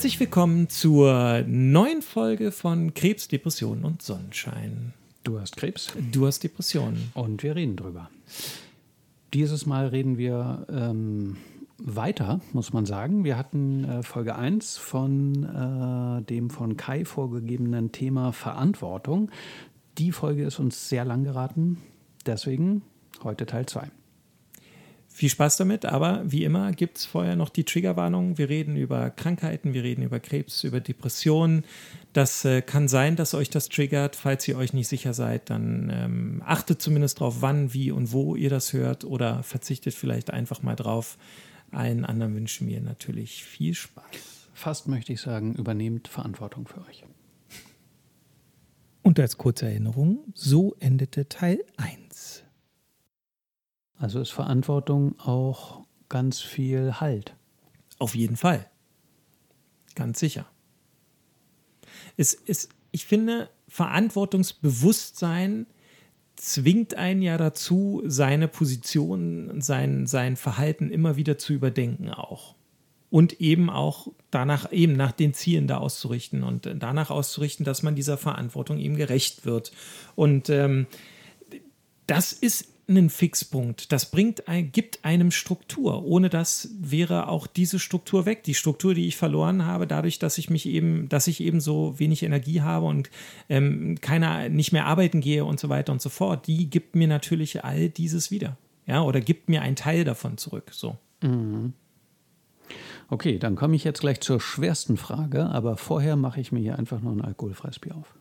Herzlich willkommen zur neuen Folge von Krebs, Depression und Sonnenschein. Du hast Krebs. Du hast Depressionen. Und wir reden drüber. Dieses Mal reden wir ähm, weiter, muss man sagen. Wir hatten äh, Folge 1 von äh, dem von Kai vorgegebenen Thema Verantwortung. Die Folge ist uns sehr lang geraten. Deswegen heute Teil 2. Viel Spaß damit, aber wie immer gibt es vorher noch die Triggerwarnung. Wir reden über Krankheiten, wir reden über Krebs, über Depressionen. Das äh, kann sein, dass euch das triggert. Falls ihr euch nicht sicher seid, dann ähm, achtet zumindest darauf, wann, wie und wo ihr das hört oder verzichtet vielleicht einfach mal drauf. Allen anderen wünschen wir natürlich viel Spaß. Fast möchte ich sagen, übernehmt Verantwortung für euch. Und als kurze Erinnerung, so endete Teil 1. Also ist Verantwortung auch ganz viel Halt. Auf jeden Fall. Ganz sicher. Es ist, ich finde, Verantwortungsbewusstsein zwingt einen ja dazu, seine Position, sein, sein Verhalten immer wieder zu überdenken auch. Und eben auch danach, eben nach den Zielen da auszurichten und danach auszurichten, dass man dieser Verantwortung eben gerecht wird. Und ähm, das ist einen Fixpunkt. Das bringt gibt einem Struktur. Ohne das wäre auch diese Struktur weg. Die Struktur, die ich verloren habe, dadurch, dass ich mich eben, dass ich eben so wenig Energie habe und ähm, keiner nicht mehr arbeiten gehe und so weiter und so fort, die gibt mir natürlich all dieses wieder. Ja, oder gibt mir einen Teil davon zurück. So. Mhm. Okay, dann komme ich jetzt gleich zur schwersten Frage, aber vorher mache ich mir hier einfach nur ein alkoholfreies Bier auf.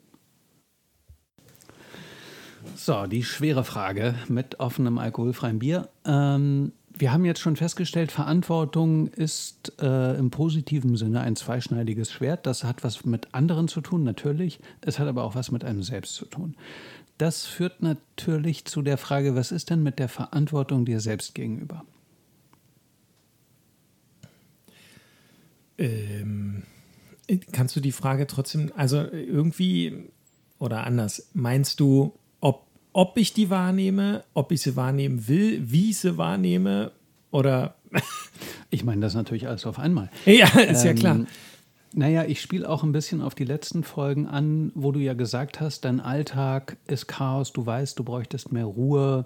So, die schwere Frage mit offenem alkoholfreiem Bier. Ähm, wir haben jetzt schon festgestellt, Verantwortung ist äh, im positiven Sinne ein zweischneidiges Schwert. Das hat was mit anderen zu tun, natürlich. Es hat aber auch was mit einem selbst zu tun. Das führt natürlich zu der Frage, was ist denn mit der Verantwortung dir selbst gegenüber? Ähm, kannst du die Frage trotzdem, also irgendwie oder anders, meinst du, ob ich die wahrnehme, ob ich sie wahrnehmen will, wie ich sie wahrnehme oder. ich meine das natürlich alles auf einmal. Ja, ist ähm, ja klar. Naja, ich spiele auch ein bisschen auf die letzten Folgen an, wo du ja gesagt hast, dein Alltag ist Chaos, du weißt, du bräuchtest mehr Ruhe.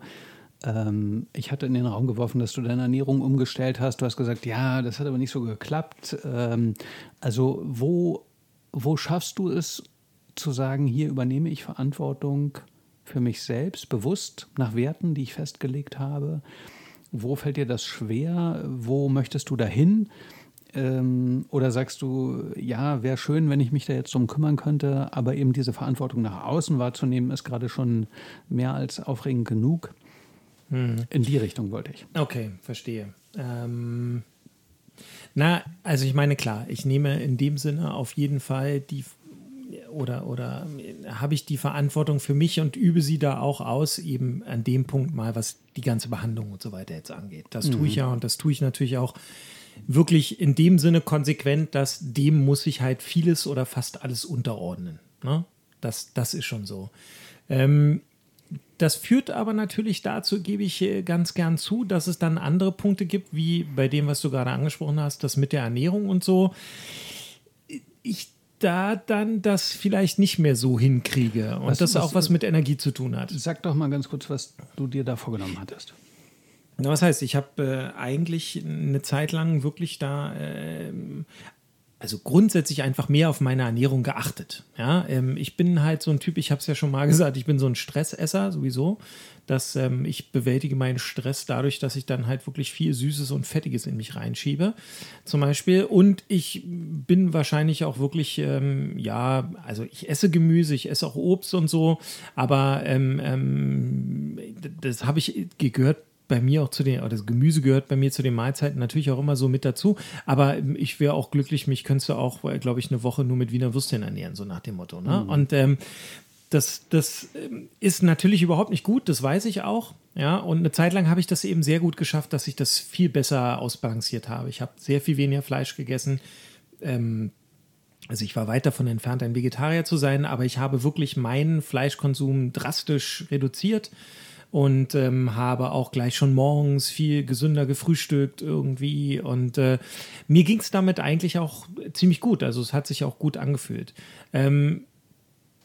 Ähm, ich hatte in den Raum geworfen, dass du deine Ernährung umgestellt hast. Du hast gesagt, ja, das hat aber nicht so geklappt. Ähm, also wo, wo schaffst du es zu sagen, hier übernehme ich Verantwortung für mich selbst, bewusst nach Werten, die ich festgelegt habe? Wo fällt dir das schwer? Wo möchtest du dahin? Ähm, oder sagst du, ja, wäre schön, wenn ich mich da jetzt drum kümmern könnte, aber eben diese Verantwortung nach außen wahrzunehmen, ist gerade schon mehr als aufregend genug? Hm. In die Richtung wollte ich. Okay, verstehe. Ähm, na, also ich meine, klar, ich nehme in dem Sinne auf jeden Fall die oder, oder habe ich die Verantwortung für mich und übe sie da auch aus, eben an dem Punkt mal, was die ganze Behandlung und so weiter jetzt angeht. Das tue ich mhm. ja und das tue ich natürlich auch wirklich in dem Sinne konsequent, dass dem muss ich halt vieles oder fast alles unterordnen. Ne? Das, das ist schon so. Ähm, das führt aber natürlich dazu, gebe ich äh, ganz gern zu, dass es dann andere Punkte gibt, wie bei dem, was du gerade angesprochen hast, das mit der Ernährung und so. Ich da dann das vielleicht nicht mehr so hinkriege und was, das was, auch was mit Energie zu tun hat. Sag doch mal ganz kurz, was du dir da vorgenommen hattest. Na, was heißt, ich habe äh, eigentlich eine Zeit lang wirklich da äh, also grundsätzlich einfach mehr auf meine Ernährung geachtet. Ja, ähm, ich bin halt so ein Typ, ich habe es ja schon mal gesagt, ich bin so ein Stressesser sowieso, dass ähm, ich bewältige meinen Stress dadurch, dass ich dann halt wirklich viel Süßes und Fettiges in mich reinschiebe, zum Beispiel. Und ich bin wahrscheinlich auch wirklich, ähm, ja, also ich esse Gemüse, ich esse auch Obst und so, aber ähm, ähm, das habe ich gehört bei mir auch zu den, oder das Gemüse gehört bei mir zu den Mahlzeiten natürlich auch immer so mit dazu. Aber ich wäre auch glücklich, mich könntest du auch, glaube ich, eine Woche nur mit Wiener Würstchen ernähren, so nach dem Motto. Ne? Mhm. Und ähm, das, das ähm, ist natürlich überhaupt nicht gut, das weiß ich auch. Ja, und eine Zeit lang habe ich das eben sehr gut geschafft, dass ich das viel besser ausbalanciert habe. Ich habe sehr viel weniger Fleisch gegessen. Ähm, also ich war weit davon entfernt, ein Vegetarier zu sein, aber ich habe wirklich meinen Fleischkonsum drastisch reduziert und ähm, habe auch gleich schon morgens viel gesünder gefrühstückt irgendwie. Und äh, mir ging es damit eigentlich auch ziemlich gut. Also es hat sich auch gut angefühlt. Ähm,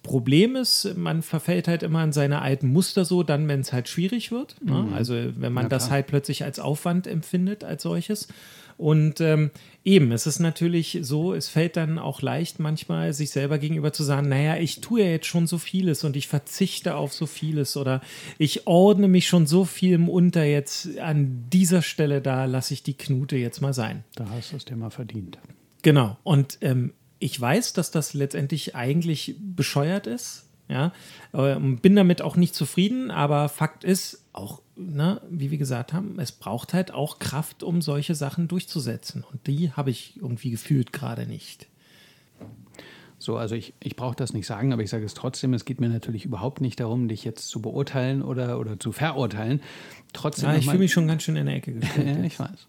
Problem ist, man verfällt halt immer in seine alten Muster so, dann, wenn es halt schwierig wird. Ne? Mhm. Also wenn man ja, das halt plötzlich als Aufwand empfindet, als solches. Und ähm, eben, es ist natürlich so, es fällt dann auch leicht manchmal, sich selber gegenüber zu sagen, naja, ich tue ja jetzt schon so vieles und ich verzichte auf so vieles oder ich ordne mich schon so viel unter jetzt an dieser Stelle, da lasse ich die Knute jetzt mal sein. Da hast du es dir mal verdient. Genau. Und ähm, ich weiß, dass das letztendlich eigentlich bescheuert ist. Ja, ähm, bin damit auch nicht zufrieden, aber Fakt ist, auch, ne, wie wir gesagt haben, es braucht halt auch Kraft, um solche Sachen durchzusetzen. Und die habe ich irgendwie gefühlt gerade nicht. So, also ich, ich brauche das nicht sagen, aber ich sage es trotzdem, es geht mir natürlich überhaupt nicht darum, dich jetzt zu beurteilen oder, oder zu verurteilen. Trotzdem ja, ich fühle mich schon ganz schön in der Ecke gestellt. ich weiß.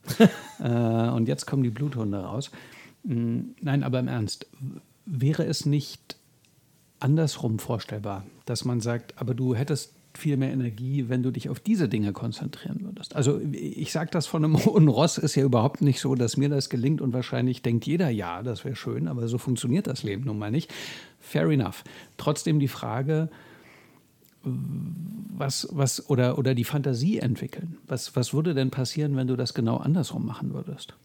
äh, und jetzt kommen die Bluthunde raus. Hm, nein, aber im Ernst, wäre es nicht andersrum vorstellbar, dass man sagt, aber du hättest viel mehr Energie, wenn du dich auf diese Dinge konzentrieren würdest. Also ich sage das von einem hohen Ross, ist ja überhaupt nicht so, dass mir das gelingt und wahrscheinlich denkt jeder, ja, das wäre schön, aber so funktioniert das Leben nun mal nicht. Fair enough. Trotzdem die Frage, was, was, oder, oder die Fantasie entwickeln. Was, was würde denn passieren, wenn du das genau andersrum machen würdest?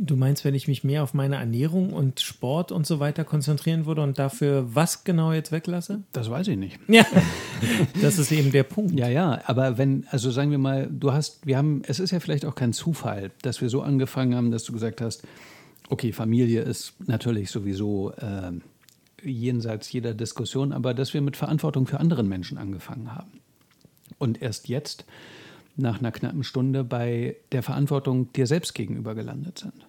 Du meinst, wenn ich mich mehr auf meine Ernährung und Sport und so weiter konzentrieren würde und dafür was genau jetzt weglasse? Das weiß ich nicht. Ja, das ist eben der Punkt. Ja, ja, aber wenn, also sagen wir mal, du hast, wir haben, es ist ja vielleicht auch kein Zufall, dass wir so angefangen haben, dass du gesagt hast, okay, Familie ist natürlich sowieso äh, jenseits jeder Diskussion, aber dass wir mit Verantwortung für andere Menschen angefangen haben. Und erst jetzt nach einer knappen Stunde bei der Verantwortung dir selbst gegenüber gelandet sind.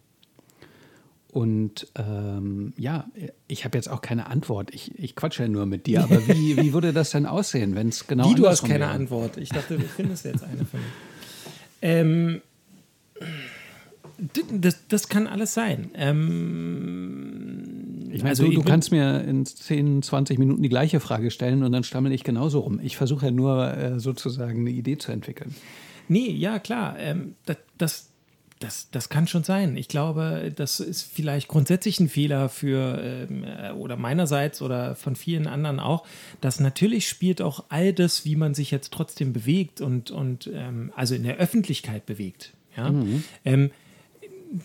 Und ähm, ja, ich habe jetzt auch keine Antwort. Ich, ich quatsche ja nur mit dir. Aber wie, wie würde das denn aussehen, wenn es genau Wie, du hast keine wäre? Antwort. Ich dachte, du findest jetzt eine von mir. Ähm, das, das kann alles sein. Ähm, ich meine, also, du, du kannst mir in 10, 20 Minuten die gleiche Frage stellen und dann stammel ich genauso rum. Ich versuche ja nur äh, sozusagen eine Idee zu entwickeln. Nee, ja, klar. Ähm, das, das, das, das kann schon sein. Ich glaube, das ist vielleicht grundsätzlich ein Fehler für ähm, äh, oder meinerseits oder von vielen anderen auch, dass natürlich spielt auch all das, wie man sich jetzt trotzdem bewegt und, und ähm, also in der Öffentlichkeit bewegt. Ja? Mhm. Ähm,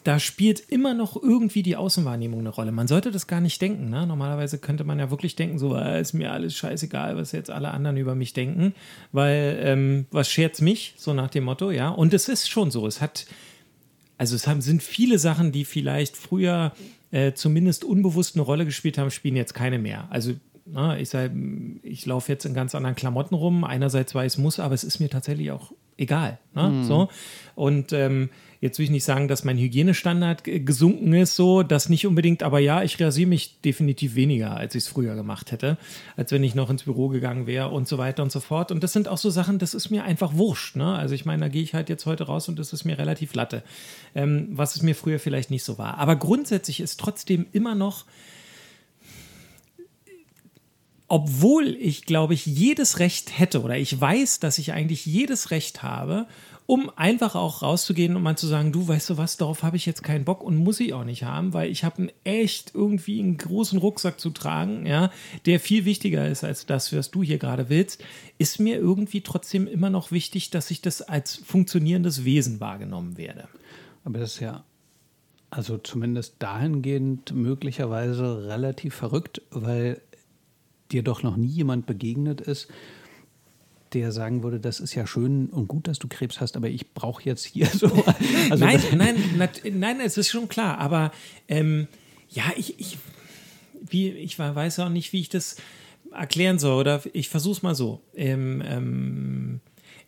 da spielt immer noch irgendwie die Außenwahrnehmung eine Rolle. Man sollte das gar nicht denken. Ne? Normalerweise könnte man ja wirklich denken, so äh, ist mir alles scheißegal, was jetzt alle anderen über mich denken, weil ähm, was scherzt mich, so nach dem Motto, ja. Und es ist schon so. Es hat, also es haben, sind viele Sachen, die vielleicht früher äh, zumindest unbewusst eine Rolle gespielt haben, spielen jetzt keine mehr. Also na, ne, ich ich laufe jetzt in ganz anderen Klamotten rum. Einerseits weil es muss, aber es ist mir tatsächlich auch egal. Ne? Mhm. So. Und ähm, Jetzt will ich nicht sagen, dass mein Hygienestandard gesunken ist, so, das nicht unbedingt, aber ja, ich rasiere mich definitiv weniger, als ich es früher gemacht hätte, als wenn ich noch ins Büro gegangen wäre und so weiter und so fort. Und das sind auch so Sachen, das ist mir einfach wurscht. Ne? Also ich meine, da gehe ich halt jetzt heute raus und das ist mir relativ latte, ähm, was es mir früher vielleicht nicht so war. Aber grundsätzlich ist trotzdem immer noch obwohl ich, glaube ich, jedes Recht hätte oder ich weiß, dass ich eigentlich jedes Recht habe, um einfach auch rauszugehen und mal zu sagen, du weißt du was, darauf habe ich jetzt keinen Bock und muss ich auch nicht haben, weil ich habe einen echt irgendwie einen großen Rucksack zu tragen, ja, der viel wichtiger ist als das, was du hier gerade willst, ist mir irgendwie trotzdem immer noch wichtig, dass ich das als funktionierendes Wesen wahrgenommen werde. Aber das ist ja also zumindest dahingehend möglicherweise relativ verrückt, weil dir doch noch nie jemand begegnet ist, der sagen würde, das ist ja schön und gut, dass du Krebs hast, aber ich brauche jetzt hier so. Also nein, nein, nat, nein, es ist schon klar, aber ähm, ja, ich, ich, wie, ich weiß auch nicht, wie ich das erklären soll, oder ich versuche es mal so. Ähm, ähm,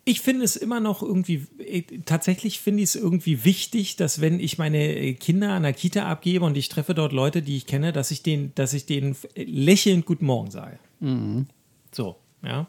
ich finde es immer noch irgendwie, äh, tatsächlich finde ich es irgendwie wichtig, dass wenn ich meine Kinder an der Kita abgebe und ich treffe dort Leute, die ich kenne, dass ich denen, dass ich denen lächelnd Guten Morgen sage. Mhm. So, ja.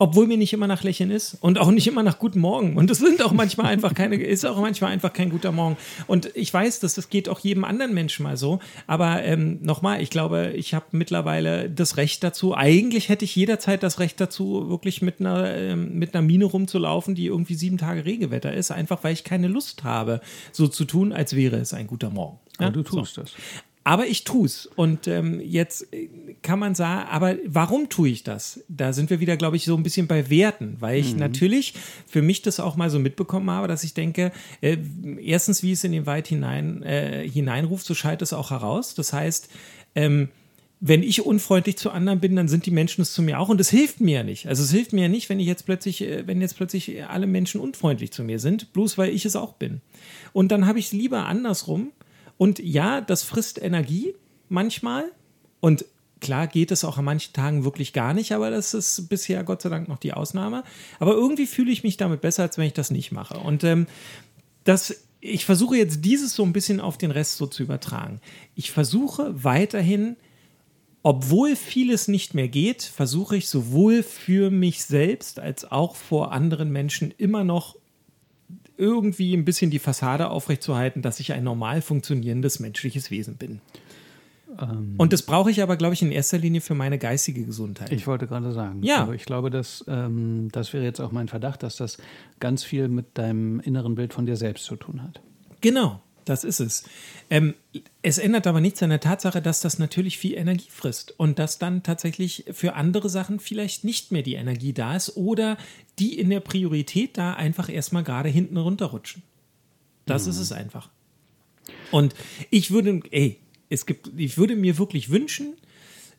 Obwohl mir nicht immer nach Lächeln ist und auch nicht immer nach Guten Morgen. Und es sind auch manchmal einfach keine, ist auch manchmal einfach kein guter Morgen. Und ich weiß, dass das geht auch jedem anderen Menschen mal so. Aber ähm, nochmal, ich glaube, ich habe mittlerweile das Recht dazu. Eigentlich hätte ich jederzeit das Recht dazu, wirklich mit einer, ähm, mit einer Mine rumzulaufen, die irgendwie sieben Tage Regenwetter ist, einfach weil ich keine Lust habe, so zu tun, als wäre es ein guter Morgen. Ja, du tust so. das. Aber ich tue es. Und ähm, jetzt kann man sagen, aber warum tue ich das? Da sind wir wieder, glaube ich, so ein bisschen bei Werten, weil ich mhm. natürlich für mich das auch mal so mitbekommen habe, dass ich denke, äh, erstens, wie es in den Wald hinein, äh, hineinruft, so schaltet es auch heraus. Das heißt, ähm, wenn ich unfreundlich zu anderen bin, dann sind die Menschen es zu mir auch und es hilft mir ja nicht. Also es hilft mir ja nicht, wenn ich jetzt plötzlich, äh, wenn jetzt plötzlich alle Menschen unfreundlich zu mir sind, bloß weil ich es auch bin. Und dann habe ich es lieber andersrum und ja, das frisst Energie manchmal. Und klar geht es auch an manchen Tagen wirklich gar nicht, aber das ist bisher Gott sei Dank noch die Ausnahme. Aber irgendwie fühle ich mich damit besser, als wenn ich das nicht mache. Und ähm, das, ich versuche jetzt dieses so ein bisschen auf den Rest so zu übertragen. Ich versuche weiterhin, obwohl vieles nicht mehr geht, versuche ich sowohl für mich selbst als auch vor anderen Menschen immer noch irgendwie ein bisschen die Fassade aufrechtzuerhalten, dass ich ein normal funktionierendes menschliches Wesen bin. Ähm, und das brauche ich aber, glaube ich, in erster Linie für meine geistige Gesundheit. Ich wollte gerade sagen. Ja. Also ich glaube, dass, ähm, das wäre jetzt auch mein Verdacht, dass das ganz viel mit deinem inneren Bild von dir selbst zu tun hat. Genau. Das ist es. Ähm, es ändert aber nichts an der Tatsache, dass das natürlich viel Energie frisst und dass dann tatsächlich für andere Sachen vielleicht nicht mehr die Energie da ist oder die in der Priorität da einfach erstmal gerade hinten runterrutschen. Das mhm. ist es einfach. Und ich würde, ey, es gibt, ich würde mir wirklich wünschen,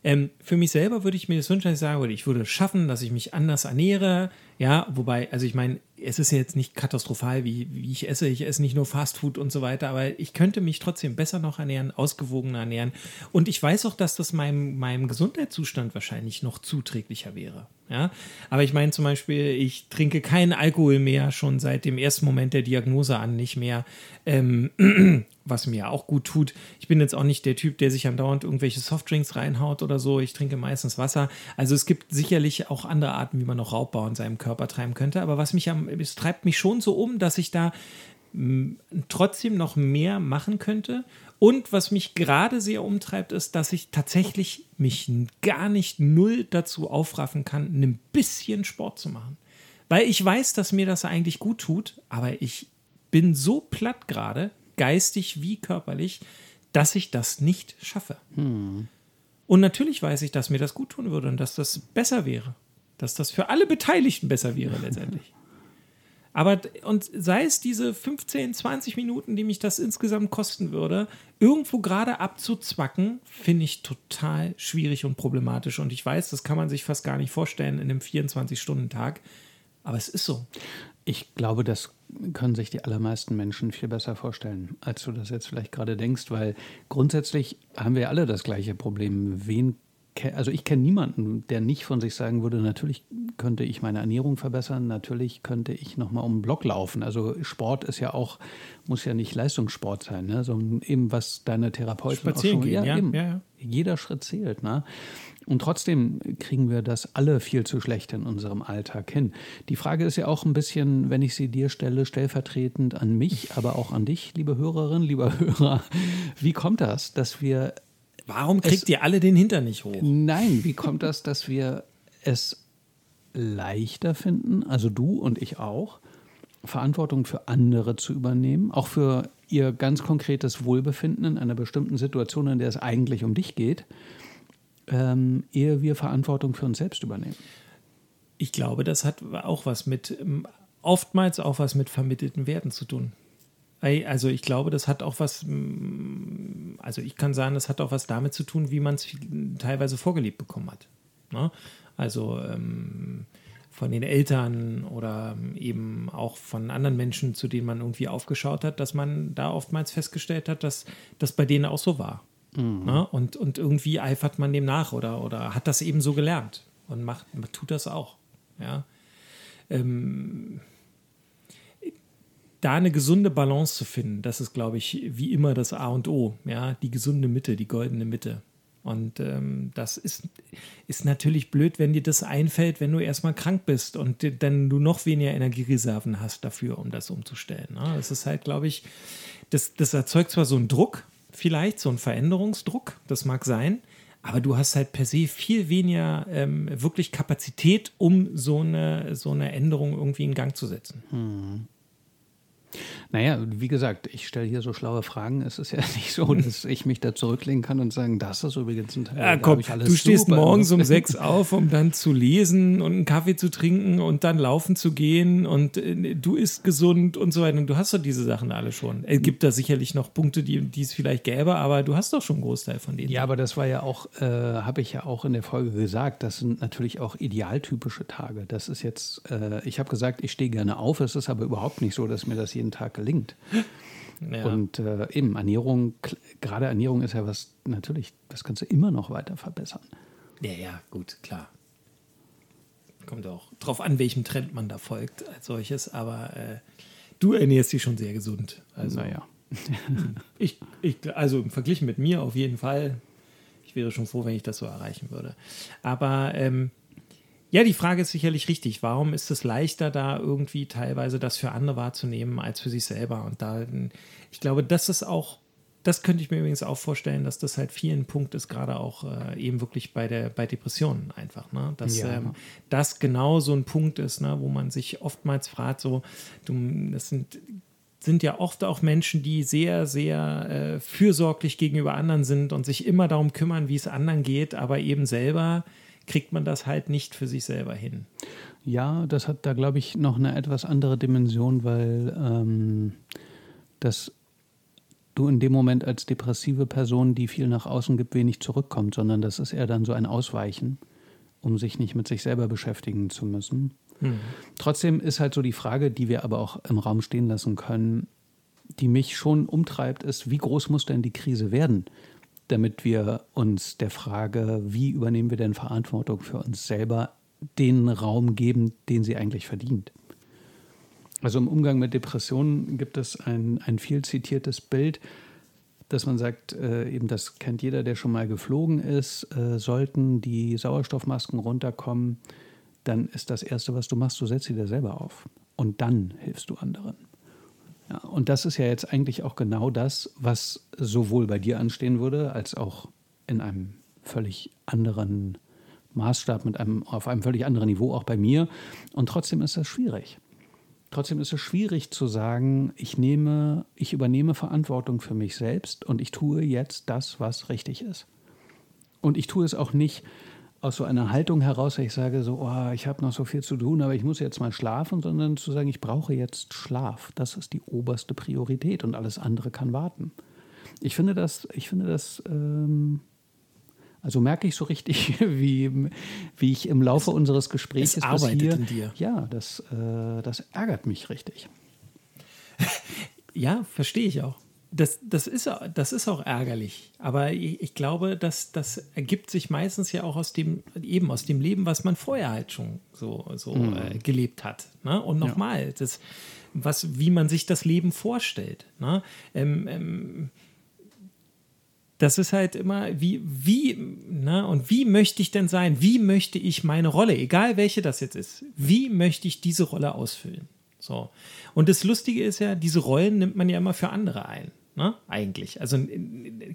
ähm, für mich selber würde ich mir das wünschen, ich würde, ich würde es schaffen, dass ich mich anders ernähre. Ja, wobei, also ich meine, es ist jetzt nicht katastrophal, wie, wie ich esse. Ich esse nicht nur Fastfood und so weiter, aber ich könnte mich trotzdem besser noch ernähren, ausgewogener ernähren. Und ich weiß auch, dass das meinem, meinem Gesundheitszustand wahrscheinlich noch zuträglicher wäre. Ja, aber ich meine zum Beispiel, ich trinke keinen Alkohol mehr, schon seit dem ersten Moment der Diagnose an nicht mehr. Ähm, was mir auch gut tut. Ich bin jetzt auch nicht der Typ, der sich andauernd irgendwelche Softdrinks reinhaut oder so. Ich trinke meistens Wasser. Also es gibt sicherlich auch andere Arten, wie man noch Raubbau in seinem Körper treiben könnte. Aber was mich am, es treibt mich schon so um, dass ich da mh, trotzdem noch mehr machen könnte. Und was mich gerade sehr umtreibt, ist, dass ich tatsächlich mich gar nicht null dazu aufraffen kann, ein bisschen Sport zu machen. Weil ich weiß, dass mir das eigentlich gut tut, aber ich bin so platt gerade, geistig wie körperlich, dass ich das nicht schaffe. Hm. Und natürlich weiß ich, dass mir das gut tun würde und dass das besser wäre. Dass das für alle Beteiligten besser wäre letztendlich. Aber und sei es diese 15, 20 Minuten, die mich das insgesamt kosten würde, irgendwo gerade abzuzwacken, finde ich total schwierig und problematisch. Und ich weiß, das kann man sich fast gar nicht vorstellen in einem 24-Stunden-Tag. Aber es ist so. Ich glaube, das können sich die allermeisten Menschen viel besser vorstellen, als du das jetzt vielleicht gerade denkst, weil grundsätzlich haben wir alle das gleiche Problem. Wen also ich kenne niemanden, der nicht von sich sagen würde, natürlich könnte ich meine Ernährung verbessern, natürlich könnte ich nochmal um den Block laufen. Also Sport ist ja auch, muss ja nicht Leistungssport sein, ne? sondern eben was deine Therapeutin Spazieren auch schon, gehen, ja, ja, ja, ja. Jeder Schritt zählt. Ne? Und trotzdem kriegen wir das alle viel zu schlecht in unserem Alltag hin. Die Frage ist ja auch ein bisschen, wenn ich sie dir stelle, stellvertretend an mich, aber auch an dich, liebe Hörerin, lieber Hörer. Wie kommt das, dass wir. Warum kriegt ihr alle den Hintern nicht hoch? Nein, wie kommt das, dass wir es leichter finden, also du und ich auch, Verantwortung für andere zu übernehmen, auch für ihr ganz konkretes Wohlbefinden in einer bestimmten Situation, in der es eigentlich um dich geht? Ähm, ehe wir Verantwortung für uns selbst übernehmen. Ich glaube, das hat auch was mit, ähm, oftmals auch was mit vermittelten Werten zu tun. Also ich glaube, das hat auch was, mm, also ich kann sagen, das hat auch was damit zu tun, wie man es teilweise vorgelebt bekommen hat. Ne? Also ähm, von den Eltern oder eben auch von anderen Menschen, zu denen man irgendwie aufgeschaut hat, dass man da oftmals festgestellt hat, dass das bei denen auch so war. Mhm. Ne? Und, und irgendwie eifert man dem nach oder, oder hat das eben so gelernt und macht, tut das auch. Ja. Ähm, da eine gesunde Balance zu finden, das ist, glaube ich, wie immer das A und O. Ja, die gesunde Mitte, die goldene Mitte. Und ähm, das ist, ist natürlich blöd, wenn dir das einfällt, wenn du erstmal krank bist und dann du noch weniger Energiereserven hast dafür, um das umzustellen. Ne? Das ist halt, glaube ich, das, das erzeugt zwar so einen Druck, vielleicht so einen Veränderungsdruck, das mag sein, aber du hast halt per se viel weniger ähm, wirklich Kapazität, um so eine, so eine Änderung irgendwie in Gang zu setzen. Hm. Naja, wie gesagt, ich stelle hier so schlaue Fragen. Es ist ja nicht so, dass ich mich da zurücklegen kann und sagen, das ist übrigens ein Teil. Ja, komm, du stehst morgens um sechs auf, um dann zu lesen und einen Kaffee zu trinken und dann laufen zu gehen und äh, du isst gesund und so weiter. Und du hast doch diese Sachen alle schon. Es gibt da sicherlich noch Punkte, die, die es vielleicht gäbe, aber du hast doch schon einen Großteil von denen. Ja, aber das war ja auch, äh, habe ich ja auch in der Folge gesagt, das sind natürlich auch idealtypische Tage. Das ist jetzt, äh, ich habe gesagt, ich stehe gerne auf. Es ist aber überhaupt nicht so, dass mir das jeden Tag gelingt. Ja. Und äh, eben Ernährung, gerade Ernährung ist ja was, natürlich, das kannst du immer noch weiter verbessern. Ja, ja, gut, klar. Kommt auch drauf an, welchem Trend man da folgt als solches, aber äh, du ernährst dich schon sehr gesund. Also, naja. ich, ich, also im Vergleich mit mir auf jeden Fall. Ich wäre schon froh, wenn ich das so erreichen würde. Aber ähm, ja, die Frage ist sicherlich richtig. Warum ist es leichter, da irgendwie teilweise das für andere wahrzunehmen als für sich selber? Und da, ich glaube, das ist auch, das könnte ich mir übrigens auch vorstellen, dass das halt vielen Punkt ist, gerade auch äh, eben wirklich bei der, bei Depressionen einfach, ne? Dass ja. ähm, das genau so ein Punkt ist, ne? wo man sich oftmals fragt, so, du, das sind sind ja oft auch Menschen, die sehr, sehr äh, fürsorglich gegenüber anderen sind und sich immer darum kümmern, wie es anderen geht, aber eben selber kriegt man das halt nicht für sich selber hin. Ja, das hat da, glaube ich, noch eine etwas andere Dimension, weil ähm, das du in dem Moment als depressive Person, die viel nach außen gibt, wenig zurückkommt, sondern das ist eher dann so ein Ausweichen, um sich nicht mit sich selber beschäftigen zu müssen. Mhm. Trotzdem ist halt so die Frage, die wir aber auch im Raum stehen lassen können, die mich schon umtreibt, ist, wie groß muss denn die Krise werden? Damit wir uns der Frage, wie übernehmen wir denn Verantwortung für uns selber, den Raum geben, den sie eigentlich verdient. Also im Umgang mit Depressionen gibt es ein, ein viel zitiertes Bild, dass man sagt, äh, eben das kennt jeder, der schon mal geflogen ist, äh, sollten die Sauerstoffmasken runterkommen, dann ist das Erste, was du machst, du setzt sie dir selber auf. Und dann hilfst du anderen. Ja, und das ist ja jetzt eigentlich auch genau das, was sowohl bei dir anstehen würde, als auch in einem völlig anderen Maßstab, mit einem, auf einem völlig anderen Niveau, auch bei mir. Und trotzdem ist das schwierig. Trotzdem ist es schwierig zu sagen, ich nehme, ich übernehme Verantwortung für mich selbst und ich tue jetzt das, was richtig ist. Und ich tue es auch nicht, aus so einer Haltung heraus, dass ich sage, so, oh, ich habe noch so viel zu tun, aber ich muss jetzt mal schlafen, sondern zu sagen, ich brauche jetzt Schlaf. Das ist die oberste Priorität und alles andere kann warten. Ich finde das, ich finde das, ähm, also merke ich so richtig, wie, wie ich im Laufe es, unseres Gesprächs es arbeitet hier, in dir. Ja, das, äh, das ärgert mich richtig. ja, verstehe ich auch das, das, ist, das ist auch ärgerlich. Aber ich, ich, glaube, dass das ergibt sich meistens ja auch aus dem, eben aus dem Leben, was man vorher halt schon so, so mhm. äh, gelebt hat. Ne? Und nochmal, ja. das, was, wie man sich das Leben vorstellt. Ne? Ähm, ähm, das ist halt immer, wie, wie, ne, und wie möchte ich denn sein? Wie möchte ich meine Rolle, egal welche das jetzt ist, wie möchte ich diese Rolle ausfüllen? So. Und das Lustige ist ja, diese Rollen nimmt man ja immer für andere ein. Ne? Eigentlich. Also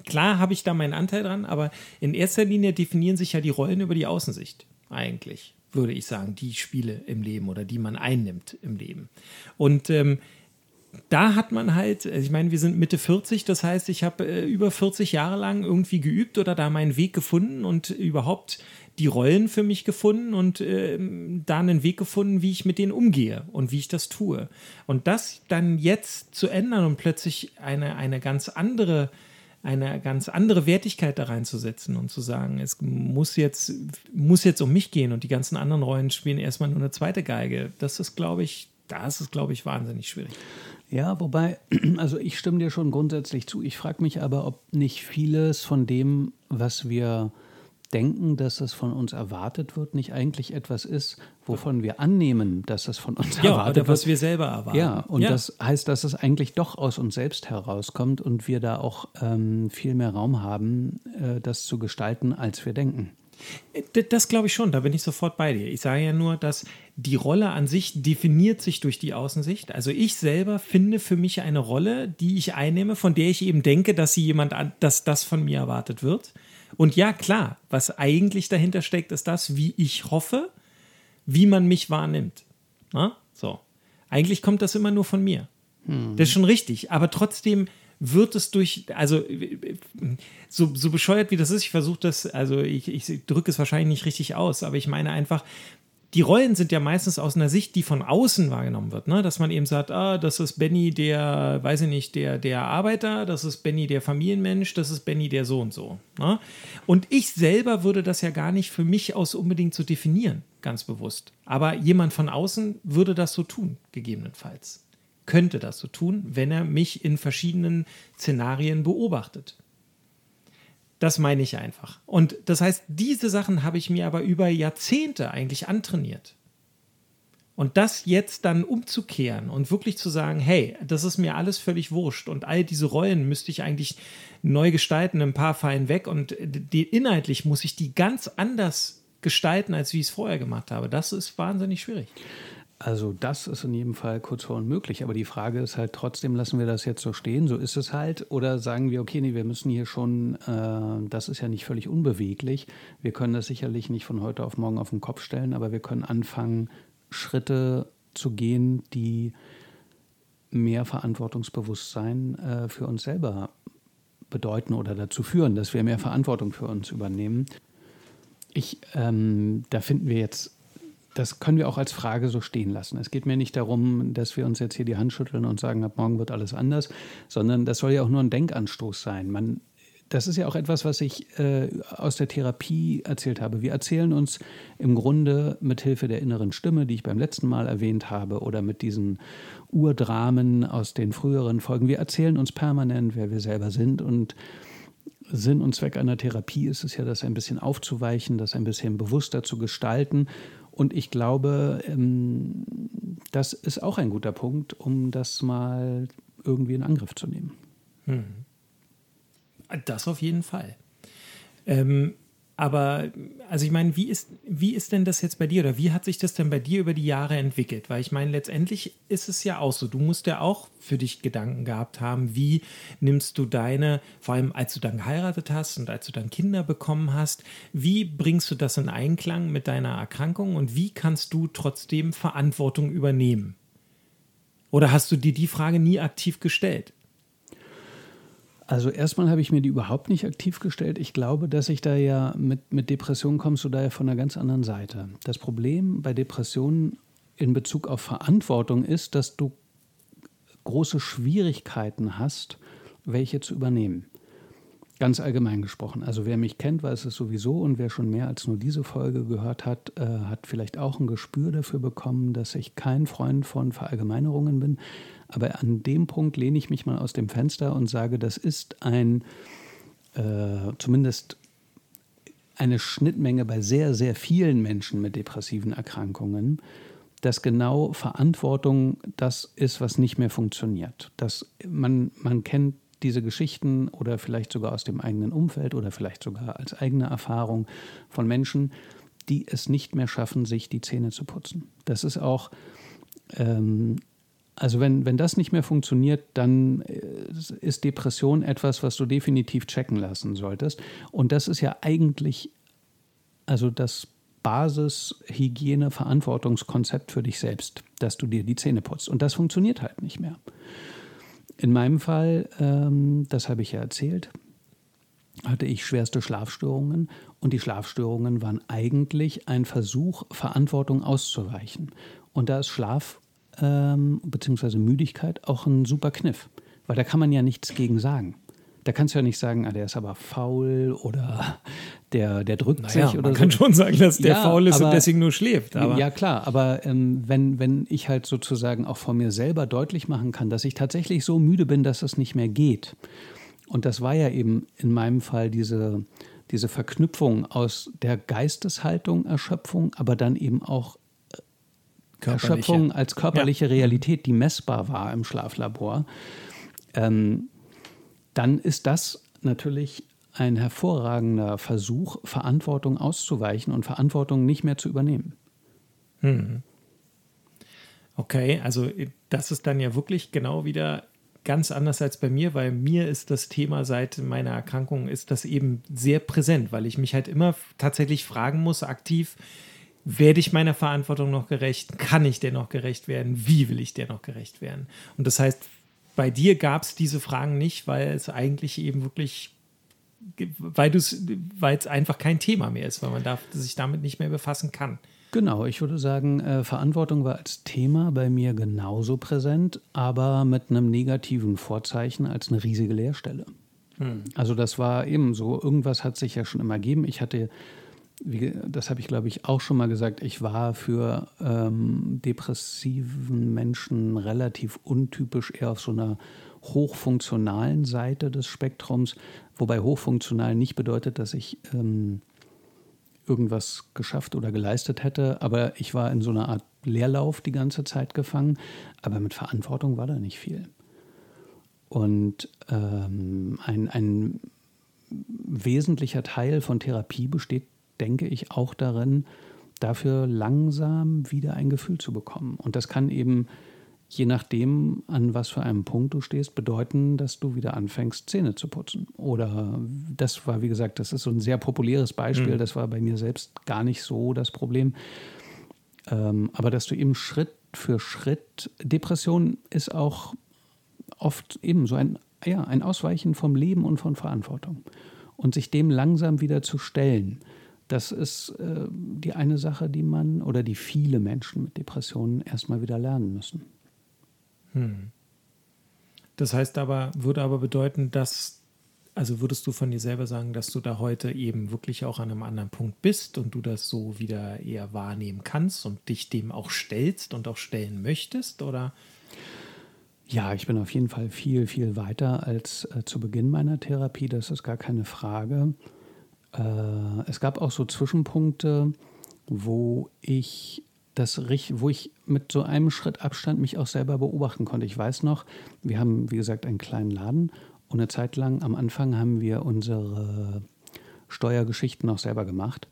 klar habe ich da meinen Anteil dran, aber in erster Linie definieren sich ja die Rollen über die Außensicht. Eigentlich, würde ich sagen, die Spiele im Leben oder die man einnimmt im Leben. Und ähm, da hat man halt, also ich meine, wir sind Mitte 40, das heißt, ich habe äh, über 40 Jahre lang irgendwie geübt oder da meinen Weg gefunden und überhaupt die Rollen für mich gefunden und äh, da einen Weg gefunden, wie ich mit denen umgehe und wie ich das tue. Und das dann jetzt zu ändern und plötzlich eine, eine ganz andere eine ganz andere Wertigkeit da reinzusetzen und zu sagen, es muss jetzt, muss jetzt um mich gehen und die ganzen anderen Rollen spielen erstmal nur eine zweite Geige. Das ist, glaube ich, da ist glaube ich, wahnsinnig schwierig. Ja, wobei, also ich stimme dir schon grundsätzlich zu. Ich frage mich aber, ob nicht vieles von dem, was wir denken, dass es von uns erwartet wird, nicht eigentlich etwas ist, wovon wir annehmen, dass es von uns ja, erwartet oder was wir selber erwarten. Ja, und ja. das heißt, dass es eigentlich doch aus uns selbst herauskommt und wir da auch ähm, viel mehr Raum haben, äh, das zu gestalten, als wir denken. Äh, das glaube ich schon, da bin ich sofort bei dir. Ich sage ja nur, dass die Rolle an sich definiert sich durch die Außensicht. Also ich selber finde für mich eine Rolle, die ich einnehme, von der ich eben denke, dass sie jemand, dass das von mir erwartet wird. Und ja, klar, was eigentlich dahinter steckt, ist das, wie ich hoffe, wie man mich wahrnimmt. Na? So. Eigentlich kommt das immer nur von mir. Hm. Das ist schon richtig. Aber trotzdem wird es durch, also so, so bescheuert wie das ist, ich versuche das, also ich, ich drücke es wahrscheinlich nicht richtig aus, aber ich meine einfach, die Rollen sind ja meistens aus einer Sicht, die von außen wahrgenommen wird, ne? dass man eben sagt, ah, das ist Benny der, weiß ich nicht, der, der Arbeiter, das ist Benny der Familienmensch, das ist Benny der so und so. Ne? Und ich selber würde das ja gar nicht für mich aus unbedingt so definieren, ganz bewusst. Aber jemand von außen würde das so tun, gegebenenfalls. Könnte das so tun, wenn er mich in verschiedenen Szenarien beobachtet. Das meine ich einfach. Und das heißt, diese Sachen habe ich mir aber über Jahrzehnte eigentlich antrainiert. Und das jetzt dann umzukehren und wirklich zu sagen, hey, das ist mir alles völlig wurscht und all diese Rollen müsste ich eigentlich neu gestalten, ein paar fallen weg und die, inhaltlich muss ich die ganz anders gestalten, als wie ich es vorher gemacht habe. Das ist wahnsinnig schwierig. Also das ist in jedem Fall kurz vor unmöglich. Aber die Frage ist halt trotzdem, lassen wir das jetzt so stehen, so ist es halt. Oder sagen wir, okay, nee, wir müssen hier schon, äh, das ist ja nicht völlig unbeweglich. Wir können das sicherlich nicht von heute auf morgen auf den Kopf stellen, aber wir können anfangen, Schritte zu gehen, die mehr Verantwortungsbewusstsein äh, für uns selber bedeuten oder dazu führen, dass wir mehr Verantwortung für uns übernehmen. Ich, ähm, da finden wir jetzt das können wir auch als Frage so stehen lassen. Es geht mir nicht darum, dass wir uns jetzt hier die Hand schütteln und sagen, ab morgen wird alles anders, sondern das soll ja auch nur ein Denkanstoß sein. Man, das ist ja auch etwas, was ich äh, aus der Therapie erzählt habe. Wir erzählen uns im Grunde mit Hilfe der inneren Stimme, die ich beim letzten Mal erwähnt habe, oder mit diesen Urdramen aus den früheren Folgen. Wir erzählen uns permanent, wer wir selber sind und Sinn und Zweck einer Therapie ist es ja, das ein bisschen aufzuweichen, das ein bisschen bewusster zu gestalten und ich glaube, ähm, das ist auch ein guter Punkt, um das mal irgendwie in Angriff zu nehmen. Hm. Das auf jeden Fall. Ähm, aber, also ich meine, wie ist, wie ist denn das jetzt bei dir oder wie hat sich das denn bei dir über die Jahre entwickelt? Weil ich meine, letztendlich ist es ja auch so, du musst ja auch für dich Gedanken gehabt haben, wie nimmst du deine, vor allem als du dann geheiratet hast und als du dann Kinder bekommen hast, wie bringst du das in Einklang mit deiner Erkrankung und wie kannst du trotzdem Verantwortung übernehmen? Oder hast du dir die Frage nie aktiv gestellt? Also erstmal habe ich mir die überhaupt nicht aktiv gestellt. Ich glaube, dass ich da ja mit, mit Depressionen kommst du da ja von einer ganz anderen Seite. Das Problem bei Depressionen in Bezug auf Verantwortung ist, dass du große Schwierigkeiten hast, welche zu übernehmen. Ganz allgemein gesprochen. Also wer mich kennt, weiß es sowieso und wer schon mehr als nur diese Folge gehört hat, äh, hat vielleicht auch ein Gespür dafür bekommen, dass ich kein Freund von Verallgemeinerungen bin. Aber an dem Punkt lehne ich mich mal aus dem Fenster und sage, das ist ein äh, zumindest eine Schnittmenge bei sehr, sehr vielen Menschen mit depressiven Erkrankungen, dass genau Verantwortung das ist, was nicht mehr funktioniert. Dass man, man kennt diese Geschichten oder vielleicht sogar aus dem eigenen Umfeld oder vielleicht sogar als eigene Erfahrung von Menschen, die es nicht mehr schaffen, sich die Zähne zu putzen. Das ist auch ähm, also wenn, wenn das nicht mehr funktioniert, dann äh, ist Depression etwas, was du definitiv checken lassen solltest. Und das ist ja eigentlich also das Basis-Hygiene-Verantwortungskonzept für dich selbst, dass du dir die Zähne putzt. Und das funktioniert halt nicht mehr. In meinem Fall, ähm, das habe ich ja erzählt, hatte ich schwerste Schlafstörungen und die Schlafstörungen waren eigentlich ein Versuch, Verantwortung auszuweichen. Und da ist Schlaf ähm, beziehungsweise Müdigkeit auch ein super Kniff, weil da kann man ja nichts gegen sagen. Da kannst du ja nicht sagen, ah, der ist aber faul oder der, der drückt naja, sich oder man so. kann schon sagen, dass der ja, faul ist aber, und deswegen nur schläft. Aber. Ja, klar, aber ähm, wenn, wenn ich halt sozusagen auch von mir selber deutlich machen kann, dass ich tatsächlich so müde bin, dass es nicht mehr geht. Und das war ja eben in meinem Fall diese diese Verknüpfung aus der Geisteshaltung, Erschöpfung, aber dann eben auch äh, Erschöpfung als körperliche ja. Realität, die messbar war im Schlaflabor, ähm, dann ist das natürlich ein hervorragender Versuch, Verantwortung auszuweichen und Verantwortung nicht mehr zu übernehmen. Hm. Okay, also das ist dann ja wirklich genau wieder ganz anders als bei mir, weil mir ist das Thema seit meiner Erkrankung ist das eben sehr präsent, weil ich mich halt immer tatsächlich fragen muss, aktiv, werde ich meiner Verantwortung noch gerecht? Kann ich der noch gerecht werden? Wie will ich der noch gerecht werden? Und das heißt, bei dir gab es diese Fragen nicht, weil es eigentlich eben wirklich, weil weil es einfach kein Thema mehr ist, weil man darf, sich damit nicht mehr befassen kann. Genau, ich würde sagen, äh, Verantwortung war als Thema bei mir genauso präsent, aber mit einem negativen Vorzeichen als eine riesige Leerstelle. Hm. Also das war eben so, irgendwas hat sich ja schon immer gegeben. Ich hatte, wie, das habe ich glaube ich auch schon mal gesagt, ich war für ähm, depressiven Menschen relativ untypisch eher auf so einer hochfunktionalen Seite des Spektrums, wobei hochfunktional nicht bedeutet, dass ich... Ähm, irgendwas geschafft oder geleistet hätte. Aber ich war in so einer Art Leerlauf die ganze Zeit gefangen. Aber mit Verantwortung war da nicht viel. Und ähm, ein, ein wesentlicher Teil von Therapie besteht, denke ich, auch darin, dafür langsam wieder ein Gefühl zu bekommen. Und das kann eben je nachdem, an was für einem Punkt du stehst, bedeuten, dass du wieder anfängst, Zähne zu putzen. Oder das war, wie gesagt, das ist so ein sehr populäres Beispiel. Mhm. Das war bei mir selbst gar nicht so das Problem. Ähm, aber dass du eben Schritt für Schritt, Depression ist auch oft eben so ein, ja, ein Ausweichen vom Leben und von Verantwortung. Und sich dem langsam wieder zu stellen, das ist äh, die eine Sache, die man oder die viele Menschen mit Depressionen erstmal wieder lernen müssen. Hm. Das heißt aber, würde aber bedeuten, dass, also würdest du von dir selber sagen, dass du da heute eben wirklich auch an einem anderen Punkt bist und du das so wieder eher wahrnehmen kannst und dich dem auch stellst und auch stellen möchtest, oder? Ja, ich bin auf jeden Fall viel, viel weiter als äh, zu Beginn meiner Therapie, das ist gar keine Frage. Äh, es gab auch so Zwischenpunkte, wo ich das, wo ich mit so einem Schritt Abstand mich auch selber beobachten konnte. Ich weiß noch, wir haben, wie gesagt, einen kleinen Laden und eine Zeit lang am Anfang haben wir unsere Steuergeschichten auch selber gemacht.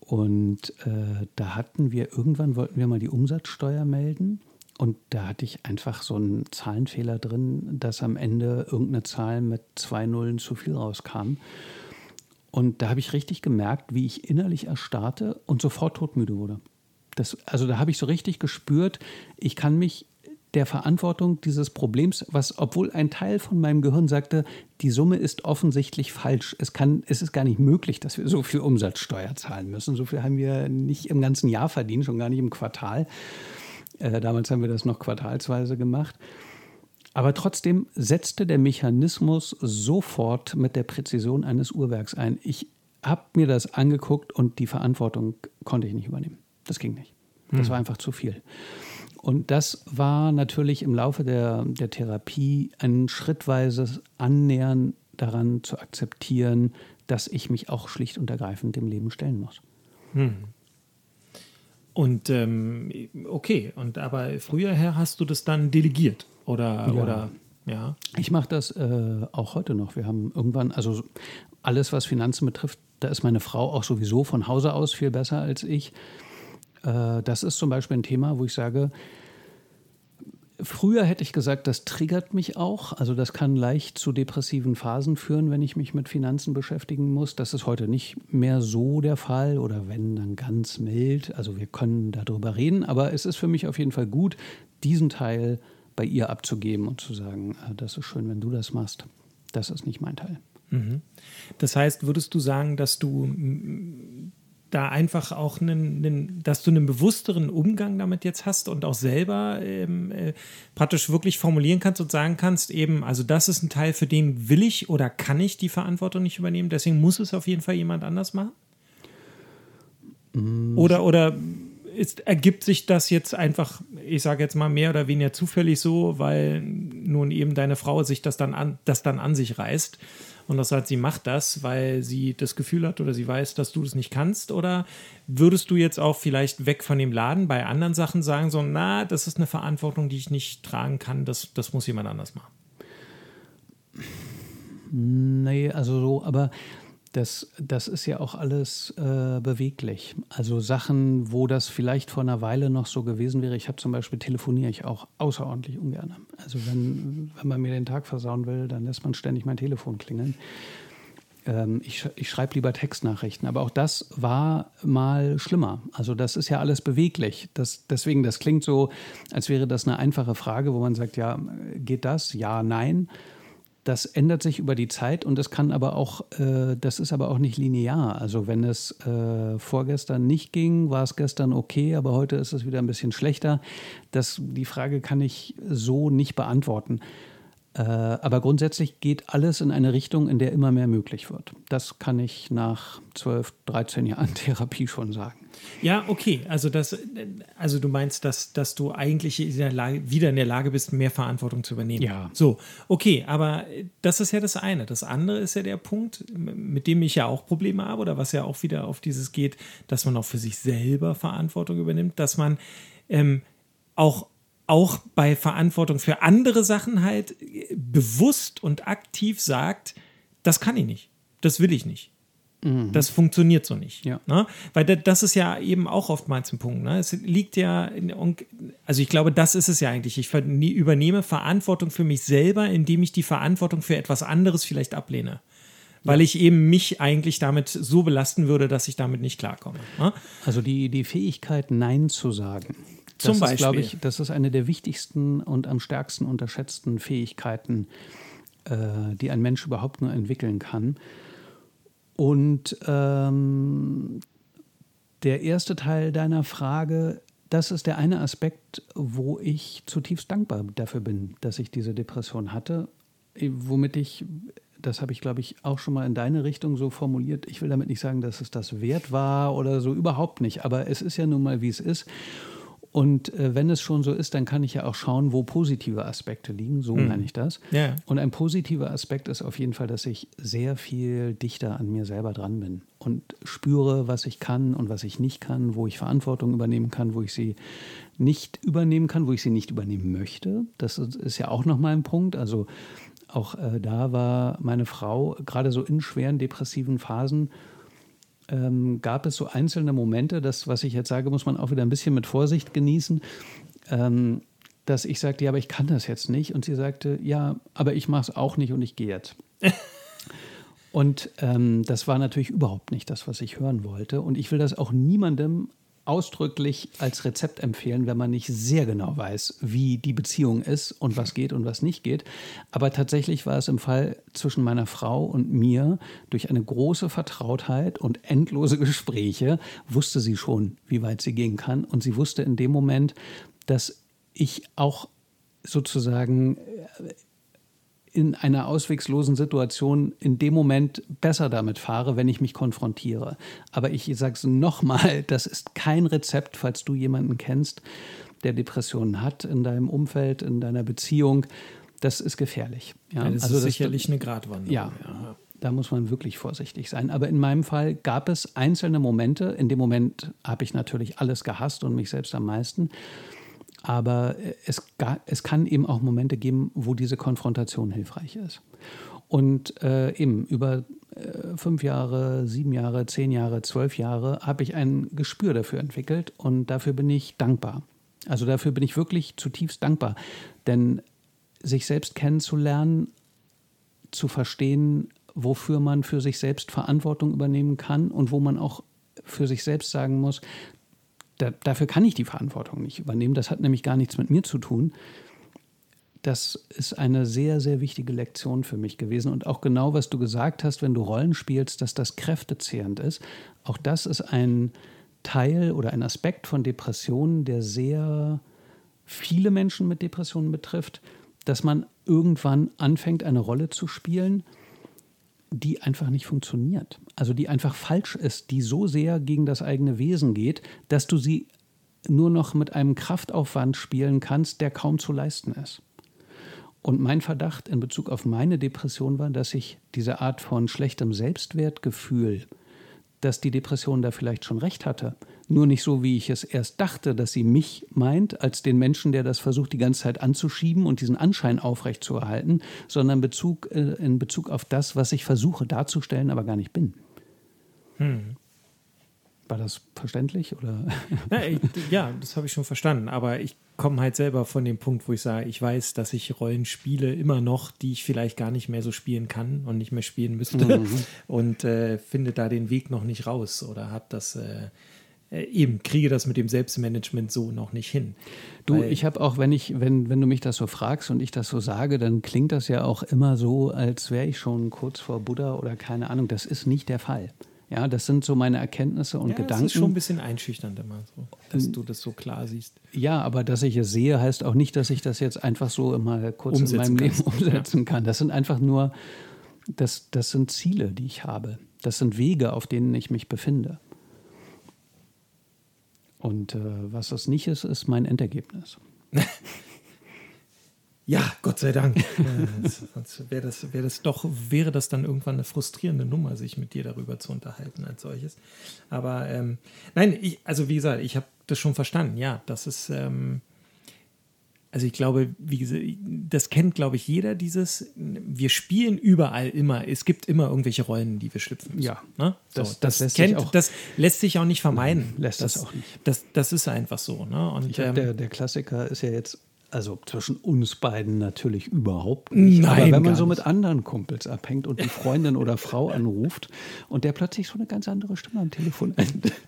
Und äh, da hatten wir, irgendwann wollten wir mal die Umsatzsteuer melden. Und da hatte ich einfach so einen Zahlenfehler drin, dass am Ende irgendeine Zahl mit zwei Nullen zu viel rauskam. Und da habe ich richtig gemerkt, wie ich innerlich erstarrte und sofort todmüde wurde. Das, also da habe ich so richtig gespürt, ich kann mich der Verantwortung dieses Problems, was, obwohl ein Teil von meinem Gehirn sagte, die Summe ist offensichtlich falsch. Es, kann, es ist gar nicht möglich, dass wir so viel Umsatzsteuer zahlen müssen. So viel haben wir nicht im ganzen Jahr verdient, schon gar nicht im Quartal. Äh, damals haben wir das noch quartalsweise gemacht. Aber trotzdem setzte der Mechanismus sofort mit der Präzision eines Uhrwerks ein. Ich habe mir das angeguckt und die Verantwortung konnte ich nicht übernehmen. Das ging nicht. Das hm. war einfach zu viel. Und das war natürlich im Laufe der, der Therapie ein schrittweises Annähern daran zu akzeptieren, dass ich mich auch schlicht und ergreifend dem Leben stellen muss. Hm. Und ähm, okay, und aber früher her hast du das dann delegiert oder ja. oder ja? Ich mache das äh, auch heute noch. Wir haben irgendwann, also alles, was Finanzen betrifft, da ist meine Frau auch sowieso von Hause aus viel besser als ich. Äh, das ist zum Beispiel ein Thema, wo ich sage, Früher hätte ich gesagt, das triggert mich auch. Also das kann leicht zu depressiven Phasen führen, wenn ich mich mit Finanzen beschäftigen muss. Das ist heute nicht mehr so der Fall oder wenn dann ganz mild. Also wir können darüber reden, aber es ist für mich auf jeden Fall gut, diesen Teil bei ihr abzugeben und zu sagen, äh, das ist schön, wenn du das machst. Das ist nicht mein Teil. Mhm. Das heißt, würdest du sagen, dass du da einfach auch einen, einen, dass du einen bewussteren Umgang damit jetzt hast und auch selber ähm, äh, praktisch wirklich formulieren kannst und sagen kannst, eben, also das ist ein Teil, für den will ich oder kann ich die Verantwortung nicht übernehmen, deswegen muss es auf jeden Fall jemand anders machen? Mm. Oder, oder ist, ergibt sich das jetzt einfach, ich sage jetzt mal mehr oder weniger zufällig so, weil nun eben deine Frau sich das dann an, das dann an sich reißt und das sagt, sie macht das, weil sie das Gefühl hat oder sie weiß, dass du das nicht kannst? Oder würdest du jetzt auch vielleicht weg von dem Laden bei anderen Sachen sagen, so, na, das ist eine Verantwortung, die ich nicht tragen kann, das, das muss jemand anders machen? Nee, also so, aber das, das ist ja auch alles äh, beweglich. Also Sachen, wo das vielleicht vor einer Weile noch so gewesen wäre. Ich habe zum Beispiel telefoniere ich auch außerordentlich ungern. Also wenn, wenn man mir den Tag versauen will, dann lässt man ständig mein Telefon klingeln. Ähm, ich, ich schreibe lieber Textnachrichten. Aber auch das war mal schlimmer. Also das ist ja alles beweglich. Das, deswegen, das klingt so, als wäre das eine einfache Frage, wo man sagt, ja, geht das? Ja, nein. Das ändert sich über die Zeit und das kann aber auch, äh, das ist aber auch nicht linear. Also wenn es äh, vorgestern nicht ging, war es gestern okay, aber heute ist es wieder ein bisschen schlechter. Das, die Frage kann ich so nicht beantworten. Äh, aber grundsätzlich geht alles in eine Richtung, in der immer mehr möglich wird. Das kann ich nach 12, 13 Jahren Therapie schon sagen. Ja, okay. Also, das, also du meinst, dass, dass du eigentlich in Lage, wieder in der Lage bist, mehr Verantwortung zu übernehmen. Ja. So, okay, aber das ist ja das eine. Das andere ist ja der Punkt, mit dem ich ja auch Probleme habe oder was ja auch wieder auf dieses geht, dass man auch für sich selber Verantwortung übernimmt, dass man ähm, auch auch bei Verantwortung für andere Sachen halt bewusst und aktiv sagt, das kann ich nicht, das will ich nicht. Mhm. Das funktioniert so nicht. Ja. Ne? Weil das ist ja eben auch oftmals ein Punkt. Ne? Es liegt ja, in, also ich glaube, das ist es ja eigentlich. Ich übernehme Verantwortung für mich selber, indem ich die Verantwortung für etwas anderes vielleicht ablehne. Weil ich eben mich eigentlich damit so belasten würde, dass ich damit nicht klarkomme. Ne? Also die, die Fähigkeit, Nein zu sagen. Zum das Beispiel. Ist, ich, das ist eine der wichtigsten und am stärksten unterschätzten Fähigkeiten, äh, die ein Mensch überhaupt nur entwickeln kann. Und ähm, der erste Teil deiner Frage, das ist der eine Aspekt, wo ich zutiefst dankbar dafür bin, dass ich diese Depression hatte, womit ich das habe ich, glaube ich, auch schon mal in deine Richtung so formuliert. Ich will damit nicht sagen, dass es das wert war oder so, überhaupt nicht. Aber es ist ja nun mal, wie es ist. Und äh, wenn es schon so ist, dann kann ich ja auch schauen, wo positive Aspekte liegen. So mhm. meine ich das. Ja. Und ein positiver Aspekt ist auf jeden Fall, dass ich sehr viel dichter an mir selber dran bin und spüre, was ich kann und was ich nicht kann, wo ich Verantwortung übernehmen kann, wo ich sie nicht übernehmen kann, wo ich sie nicht übernehmen möchte. Das ist ja auch nochmal ein Punkt. Also auch äh, da war meine Frau gerade so in schweren depressiven Phasen ähm, gab es so einzelne Momente, das, was ich jetzt sage, muss man auch wieder ein bisschen mit Vorsicht genießen, ähm, dass ich sagte, ja, aber ich kann das jetzt nicht. Und sie sagte, ja, aber ich mache es auch nicht und ich gehe jetzt. und ähm, das war natürlich überhaupt nicht das, was ich hören wollte. Und ich will das auch niemandem ausdrücklich als Rezept empfehlen, wenn man nicht sehr genau weiß, wie die Beziehung ist und was geht und was nicht geht. Aber tatsächlich war es im Fall zwischen meiner Frau und mir durch eine große Vertrautheit und endlose Gespräche, wusste sie schon, wie weit sie gehen kann. Und sie wusste in dem Moment, dass ich auch sozusagen in einer auswegslosen Situation in dem Moment besser damit fahre, wenn ich mich konfrontiere. Aber ich sage es nochmal, das ist kein Rezept, falls du jemanden kennst, der Depressionen hat in deinem Umfeld, in deiner Beziehung. Das ist gefährlich. Ja, das also ist sicherlich das, eine Gratwanderung. Ja, ja, da muss man wirklich vorsichtig sein. Aber in meinem Fall gab es einzelne Momente. In dem Moment habe ich natürlich alles gehasst und mich selbst am meisten. Aber äh, es, es kann eben auch Momente geben, wo diese Konfrontation hilfreich ist. Und äh, eben über äh, fünf Jahre, sieben Jahre, zehn Jahre, zwölf Jahre habe ich ein Gespür dafür entwickelt und dafür bin ich dankbar. Also dafür bin ich wirklich zutiefst dankbar. Denn sich selbst kennenzulernen, zu verstehen, wofür man für sich selbst Verantwortung übernehmen kann und wo man auch für sich selbst sagen muss, da, dafür kann ich die Verantwortung nicht übernehmen. Das hat nämlich gar nichts mit mir zu tun. Das ist eine sehr, sehr wichtige Lektion für mich gewesen. Und auch genau, was du gesagt hast, wenn du Rollen spielst, dass das kräftezehrend ist. Auch das ist ein Teil oder ein Aspekt von Depressionen, der sehr viele Menschen mit Depressionen betrifft, dass man irgendwann anfängt, eine Rolle zu spielen, die einfach nicht funktioniert. Also die einfach falsch ist, die so sehr gegen das eigene Wesen geht, dass du sie nur noch mit einem Kraftaufwand spielen kannst, der kaum zu leisten ist. Und mein Verdacht in Bezug auf meine Depression war, dass ich diese Art von schlechtem Selbstwertgefühl, dass die Depression da vielleicht schon recht hatte, nur nicht so, wie ich es erst dachte, dass sie mich meint, als den Menschen, der das versucht, die ganze Zeit anzuschieben und diesen Anschein aufrechtzuerhalten, sondern Bezug, äh, in Bezug auf das, was ich versuche darzustellen, aber gar nicht bin. Hm. War das verständlich? Oder? Ja, ich, ja das habe ich schon verstanden. Aber ich komme halt selber von dem Punkt, wo ich sage, ich weiß, dass ich Rollen spiele immer noch, die ich vielleicht gar nicht mehr so spielen kann und nicht mehr spielen müsste. Mhm. Und äh, finde da den Weg noch nicht raus oder habe das. Äh, äh, eben kriege das mit dem Selbstmanagement so noch nicht hin. Du, ich habe auch, wenn ich, wenn, wenn du mich das so fragst und ich das so sage, dann klingt das ja auch immer so, als wäre ich schon kurz vor Buddha oder keine Ahnung. Das ist nicht der Fall. Ja, das sind so meine Erkenntnisse und ja, Gedanken. Das ist schon ein bisschen einschüchternd immer so, dass du das so klar siehst. Ja, aber dass ich es sehe, heißt auch nicht, dass ich das jetzt einfach so mal kurz umsetzen in meinem Leben umsetzen ja. kann. Das sind einfach nur, das, das sind Ziele, die ich habe. Das sind Wege, auf denen ich mich befinde. Und äh, was das nicht ist, ist mein Endergebnis. Ja, Gott sei Dank. Sonst wäre das, wär das doch, wäre das dann irgendwann eine frustrierende Nummer, sich mit dir darüber zu unterhalten als solches. Aber ähm, nein, ich, also wie gesagt, ich habe das schon verstanden, ja. Das ist, ähm, also ich glaube, wie gesagt, das kennt, glaube ich, jeder, dieses, wir spielen überall immer, es gibt immer irgendwelche Rollen, die wir schlüpfen müssen. Ja, ne? das, so, das, das, lässt kennt, auch, das lässt sich auch nicht vermeiden. Nein, lässt das, auch nicht. Das, das ist einfach so. Ne? Und, ähm, der, der Klassiker ist ja jetzt also zwischen uns beiden natürlich überhaupt nicht. Nein, Aber wenn man so mit anderen Kumpels abhängt und die Freundin oder Frau anruft und der plötzlich so eine ganz andere Stimme am Telefon endet.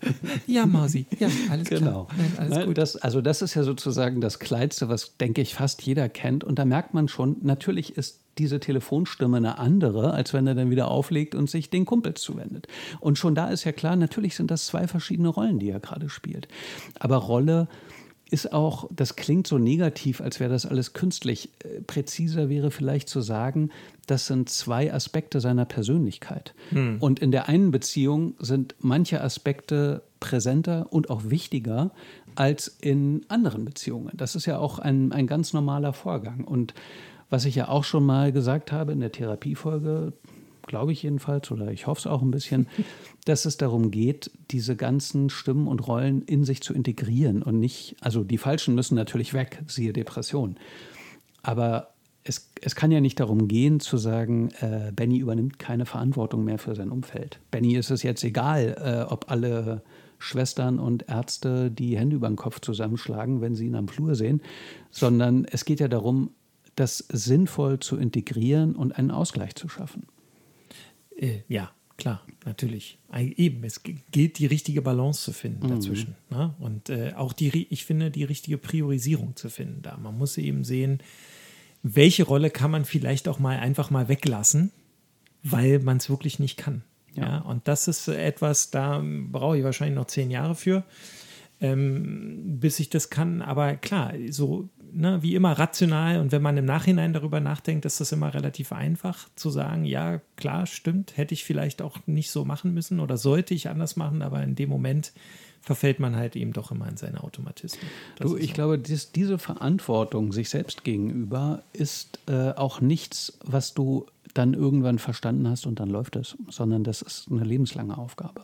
Ja, Mausi. Ja, alles genau. klar. Nein, alles gut. Das, also das ist ja sozusagen das Kleinste, was, denke ich, fast jeder kennt. Und da merkt man schon, natürlich ist diese Telefonstimme eine andere, als wenn er dann wieder auflegt und sich den Kumpels zuwendet. Und schon da ist ja klar, natürlich sind das zwei verschiedene Rollen, die er gerade spielt. Aber Rolle ist auch, das klingt so negativ, als wäre das alles künstlich. Äh, präziser wäre vielleicht zu sagen, das sind zwei Aspekte seiner Persönlichkeit. Hm. Und in der einen Beziehung sind manche Aspekte präsenter und auch wichtiger als in anderen Beziehungen. Das ist ja auch ein, ein ganz normaler Vorgang. Und was ich ja auch schon mal gesagt habe in der Therapiefolge, glaube ich jedenfalls, oder ich hoffe es auch ein bisschen, dass es darum geht, diese ganzen Stimmen und Rollen in sich zu integrieren und nicht, also die falschen müssen natürlich weg, siehe Depression. Aber es, es kann ja nicht darum gehen zu sagen, äh, Benny übernimmt keine Verantwortung mehr für sein Umfeld. Benny ist es jetzt egal, äh, ob alle Schwestern und Ärzte die Hände über den Kopf zusammenschlagen, wenn sie ihn am Flur sehen, sondern es geht ja darum, das sinnvoll zu integrieren und einen Ausgleich zu schaffen. Äh, ja, klar, natürlich. Eben, es gilt die richtige Balance zu finden mhm. dazwischen. Mhm. Ne? Und äh, auch die, ich finde, die richtige Priorisierung zu finden da. Man muss eben sehen, welche Rolle kann man vielleicht auch mal einfach mal weglassen, weil man es wirklich nicht kann. Ja. ja. und das ist etwas, da brauche ich wahrscheinlich noch zehn Jahre für, ähm, bis ich das kann. Aber klar, so ne, wie immer rational und wenn man im Nachhinein darüber nachdenkt, ist das immer relativ einfach zu sagen, ja, klar, stimmt, hätte ich vielleicht auch nicht so machen müssen oder sollte ich anders machen, aber in dem Moment verfällt man halt eben doch immer in seine Automatismen. Das du, ich so. glaube, dies, diese Verantwortung sich selbst gegenüber ist äh, auch nichts, was du dann irgendwann verstanden hast und dann läuft es, sondern das ist eine lebenslange Aufgabe.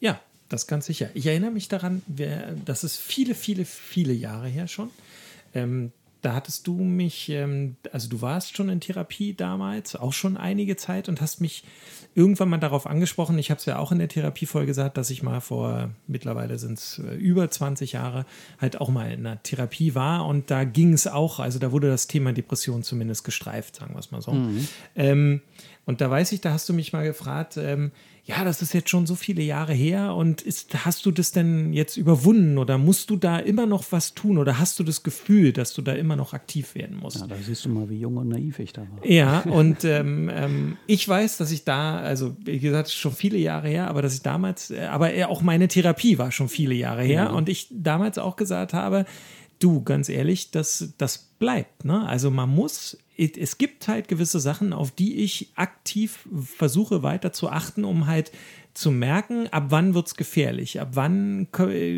Ja, das ganz sicher. Ich erinnere mich daran, das ist viele, viele, viele Jahre her schon. Ähm, da hattest du mich, ähm, also du warst schon in Therapie damals, auch schon einige Zeit und hast mich irgendwann mal darauf angesprochen. Ich habe es ja auch in der Therapiefolge gesagt, dass ich mal vor, mittlerweile sind es äh, über 20 Jahre, halt auch mal in einer Therapie war und da ging es auch, also da wurde das Thema Depression zumindest gestreift, sagen wir es mal so. Mhm. Ähm, und da weiß ich, da hast du mich mal gefragt, ähm, ja, das ist jetzt schon so viele Jahre her und ist, hast du das denn jetzt überwunden oder musst du da immer noch was tun oder hast du das Gefühl, dass du da immer noch aktiv werden musst? Ja, da siehst du mal, wie jung und naiv ich da war. Ja, und ähm, ähm, ich weiß, dass ich da, also wie gesagt, schon viele Jahre her, aber dass ich damals, äh, aber auch meine Therapie war schon viele Jahre her ja. und ich damals auch gesagt habe, du, ganz ehrlich, das, das bleibt. Ne? Also man muss es gibt halt gewisse Sachen, auf die ich aktiv versuche weiter zu achten, um halt zu merken, ab wann wird es gefährlich, ab wann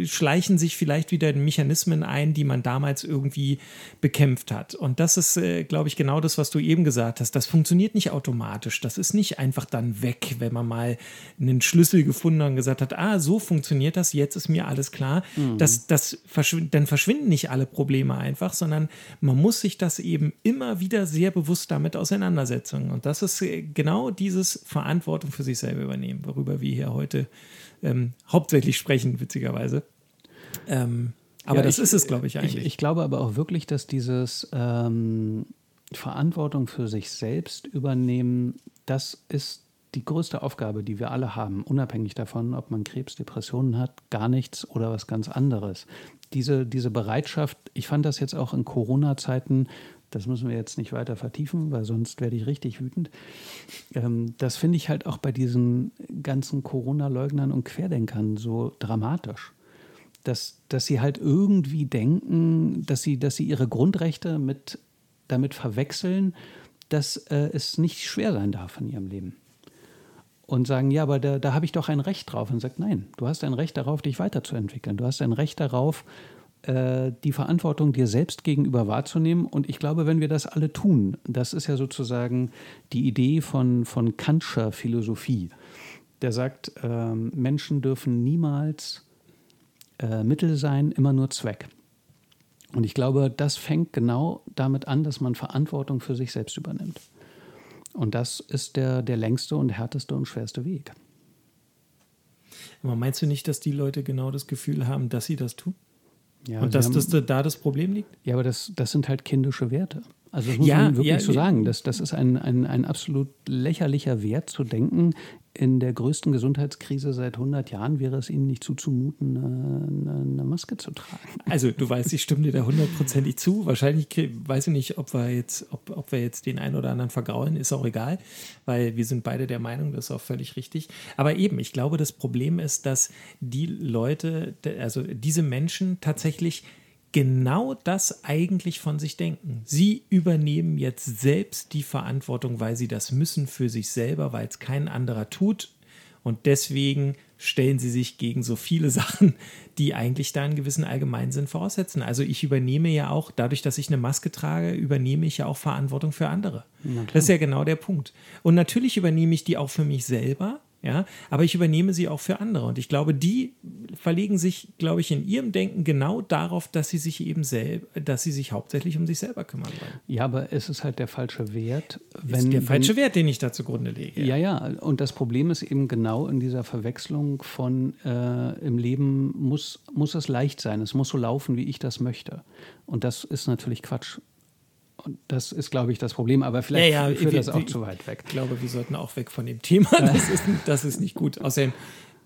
schleichen sich vielleicht wieder Mechanismen ein, die man damals irgendwie bekämpft hat. Und das ist, äh, glaube ich, genau das, was du eben gesagt hast. Das funktioniert nicht automatisch. Das ist nicht einfach dann weg, wenn man mal einen Schlüssel gefunden hat und gesagt hat, ah, so funktioniert das, jetzt ist mir alles klar. Mhm. Das, das verschwind dann verschwinden nicht alle Probleme einfach, sondern man muss sich das eben immer wieder sehr bewusst damit auseinandersetzen. Und das ist äh, genau dieses Verantwortung für sich selber übernehmen, worüber wir wir hier heute ähm, hauptsächlich sprechen, witzigerweise. Ähm, aber ja, das ich, ist es, glaube ich, eigentlich. Ich, ich, glaube aber auch wirklich, dass dieses ähm, Verantwortung für sich selbst übernehmen, das ist die größte Aufgabe, die wir alle haben, unabhängig davon, ob man Krebs, Depressionen hat, gar nichts oder was ganz anderes. Diese, diese Bereitschaft, ich fand das jetzt auch in Corona-Zeiten das müssen wir jetzt nicht weiter vertiefen, weil sonst werde ich richtig wütend. Ähm, das finde ich halt auch bei diesen ganzen Corona-Leugnern und Querdenkern so dramatisch. Dass, dass sie halt irgendwie denken, dass sie, dass sie ihre Grundrechte mit, damit verwechseln, dass äh, es nicht schwer sein darf in ihrem Leben. Und sagen, ja, aber da, da habe ich doch ein Recht drauf. Und sagt, nein, du hast ein Recht darauf, dich weiterzuentwickeln. Du hast ein Recht darauf, die Verantwortung dir selbst gegenüber wahrzunehmen. Und ich glaube, wenn wir das alle tun, das ist ja sozusagen die Idee von, von Kantscher Philosophie. Der sagt, äh, Menschen dürfen niemals äh, Mittel sein, immer nur Zweck. Und ich glaube, das fängt genau damit an, dass man Verantwortung für sich selbst übernimmt. Und das ist der, der längste und härteste und schwerste Weg. Aber meinst du nicht, dass die Leute genau das Gefühl haben, dass sie das tun? Ja, und dass, dass da das Problem liegt? Ja, aber das, das sind halt kindische Werte. Also das muss ja, man wirklich ja, so sagen. Das, das ist ein, ein, ein absolut lächerlicher Wert zu denken, in der größten Gesundheitskrise seit 100 Jahren wäre es Ihnen nicht zuzumuten, eine, eine, Maske zu tragen. Also du weißt, ich stimme dir da hundertprozentig zu. Wahrscheinlich weiß ich nicht, ob wir, jetzt, ob, ob wir jetzt den einen oder anderen vergraulen, ist auch egal, weil wir sind beide der Meinung, das ist auch völlig richtig. Aber eben, ich glaube, das Problem ist, dass die Leute, also diese Menschen tatsächlich genau das eigentlich von sich denken. Sie übernehmen jetzt selbst die Verantwortung, weil sie das müssen für sich selber, weil es kein anderer tut. Und deswegen stellen sie sich gegen so viele Sachen, die eigentlich da einen gewissen Allgemeinsinn voraussetzen. Also ich übernehme ja auch, dadurch, dass ich eine Maske trage, übernehme ich ja auch Verantwortung für andere. Das ist ja genau der Punkt. Und natürlich übernehme ich die auch für mich selber, ja, aber ich übernehme sie auch für andere. Und ich glaube, die verlegen sich, glaube ich, in ihrem Denken genau darauf, dass sie sich eben selber, dass sie sich hauptsächlich um sich selber kümmern wollen. Ja, aber es ist halt der falsche Wert. Wenn, ist der falsche wenn, Wert, den ich da zugrunde lege. Ja. ja, ja. Und das Problem ist eben genau in dieser Verwechslung von äh, im Leben muss, muss es leicht sein, es muss so laufen, wie ich das möchte. Und das ist natürlich Quatsch. Und das ist, glaube ich, das Problem. Aber vielleicht ja, ja, führt wir, das auch wir, zu weit weg. Ich glaube, wir sollten auch weg von dem Thema. Das ist, das ist nicht gut. Außerdem,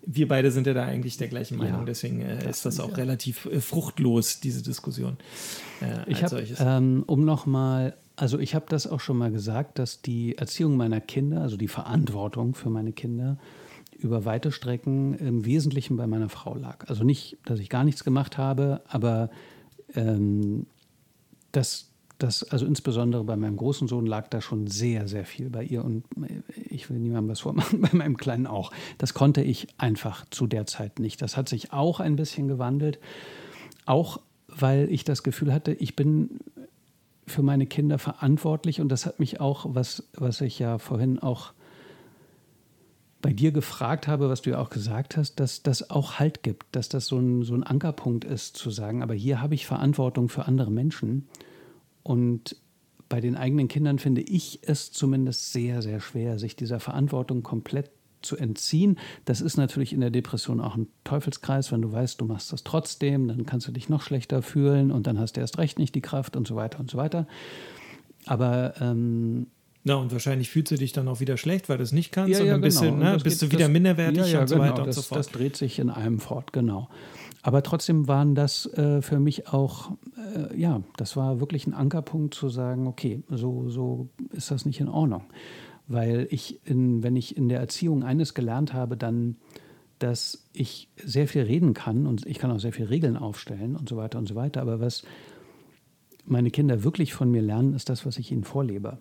wir beide sind ja da eigentlich der gleichen Meinung. Ja, Deswegen äh, das ist das auch relativ äh, fruchtlos, diese Diskussion. Äh, ich habe, ähm, um nochmal, also ich habe das auch schon mal gesagt, dass die Erziehung meiner Kinder, also die Verantwortung für meine Kinder, über weite Strecken im Wesentlichen bei meiner Frau lag. Also nicht, dass ich gar nichts gemacht habe, aber ähm, das, das, also insbesondere bei meinem großen Sohn lag da schon sehr, sehr viel bei ihr und ich will niemandem was vormachen, bei meinem Kleinen auch. Das konnte ich einfach zu der Zeit nicht. Das hat sich auch ein bisschen gewandelt, auch weil ich das Gefühl hatte, ich bin für meine Kinder verantwortlich und das hat mich auch, was, was ich ja vorhin auch bei dir gefragt habe, was du ja auch gesagt hast, dass das auch Halt gibt, dass das so ein, so ein Ankerpunkt ist, zu sagen, aber hier habe ich Verantwortung für andere Menschen. Und bei den eigenen Kindern finde ich es zumindest sehr, sehr schwer, sich dieser Verantwortung komplett zu entziehen. Das ist natürlich in der Depression auch ein Teufelskreis, wenn du weißt, du machst das trotzdem, dann kannst du dich noch schlechter fühlen und dann hast du erst recht nicht die Kraft und so weiter und so weiter. Aber ähm, na, und wahrscheinlich fühlst du dich dann auch wieder schlecht, weil du es nicht kannst. Ja, ja, und genau. ne, bist du wieder das, minderwertig ja, ja, und so genau. weiter das, und so fort. Das dreht sich in einem fort, genau. Aber trotzdem waren das äh, für mich auch, äh, ja, das war wirklich ein Ankerpunkt zu sagen, okay, so, so ist das nicht in Ordnung. Weil ich, in, wenn ich in der Erziehung eines gelernt habe, dann, dass ich sehr viel reden kann und ich kann auch sehr viele Regeln aufstellen und so weiter und so weiter. Aber was meine Kinder wirklich von mir lernen, ist das, was ich ihnen vorlebe.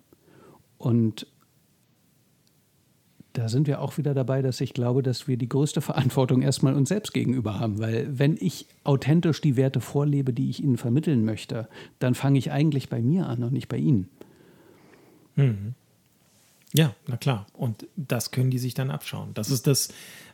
Und da sind wir auch wieder dabei, dass ich glaube, dass wir die größte Verantwortung erstmal uns selbst gegenüber haben. Weil wenn ich authentisch die Werte vorlebe, die ich Ihnen vermitteln möchte, dann fange ich eigentlich bei mir an und nicht bei Ihnen. Mhm. Ja, na klar. Und das können die sich dann abschauen. Das ist das,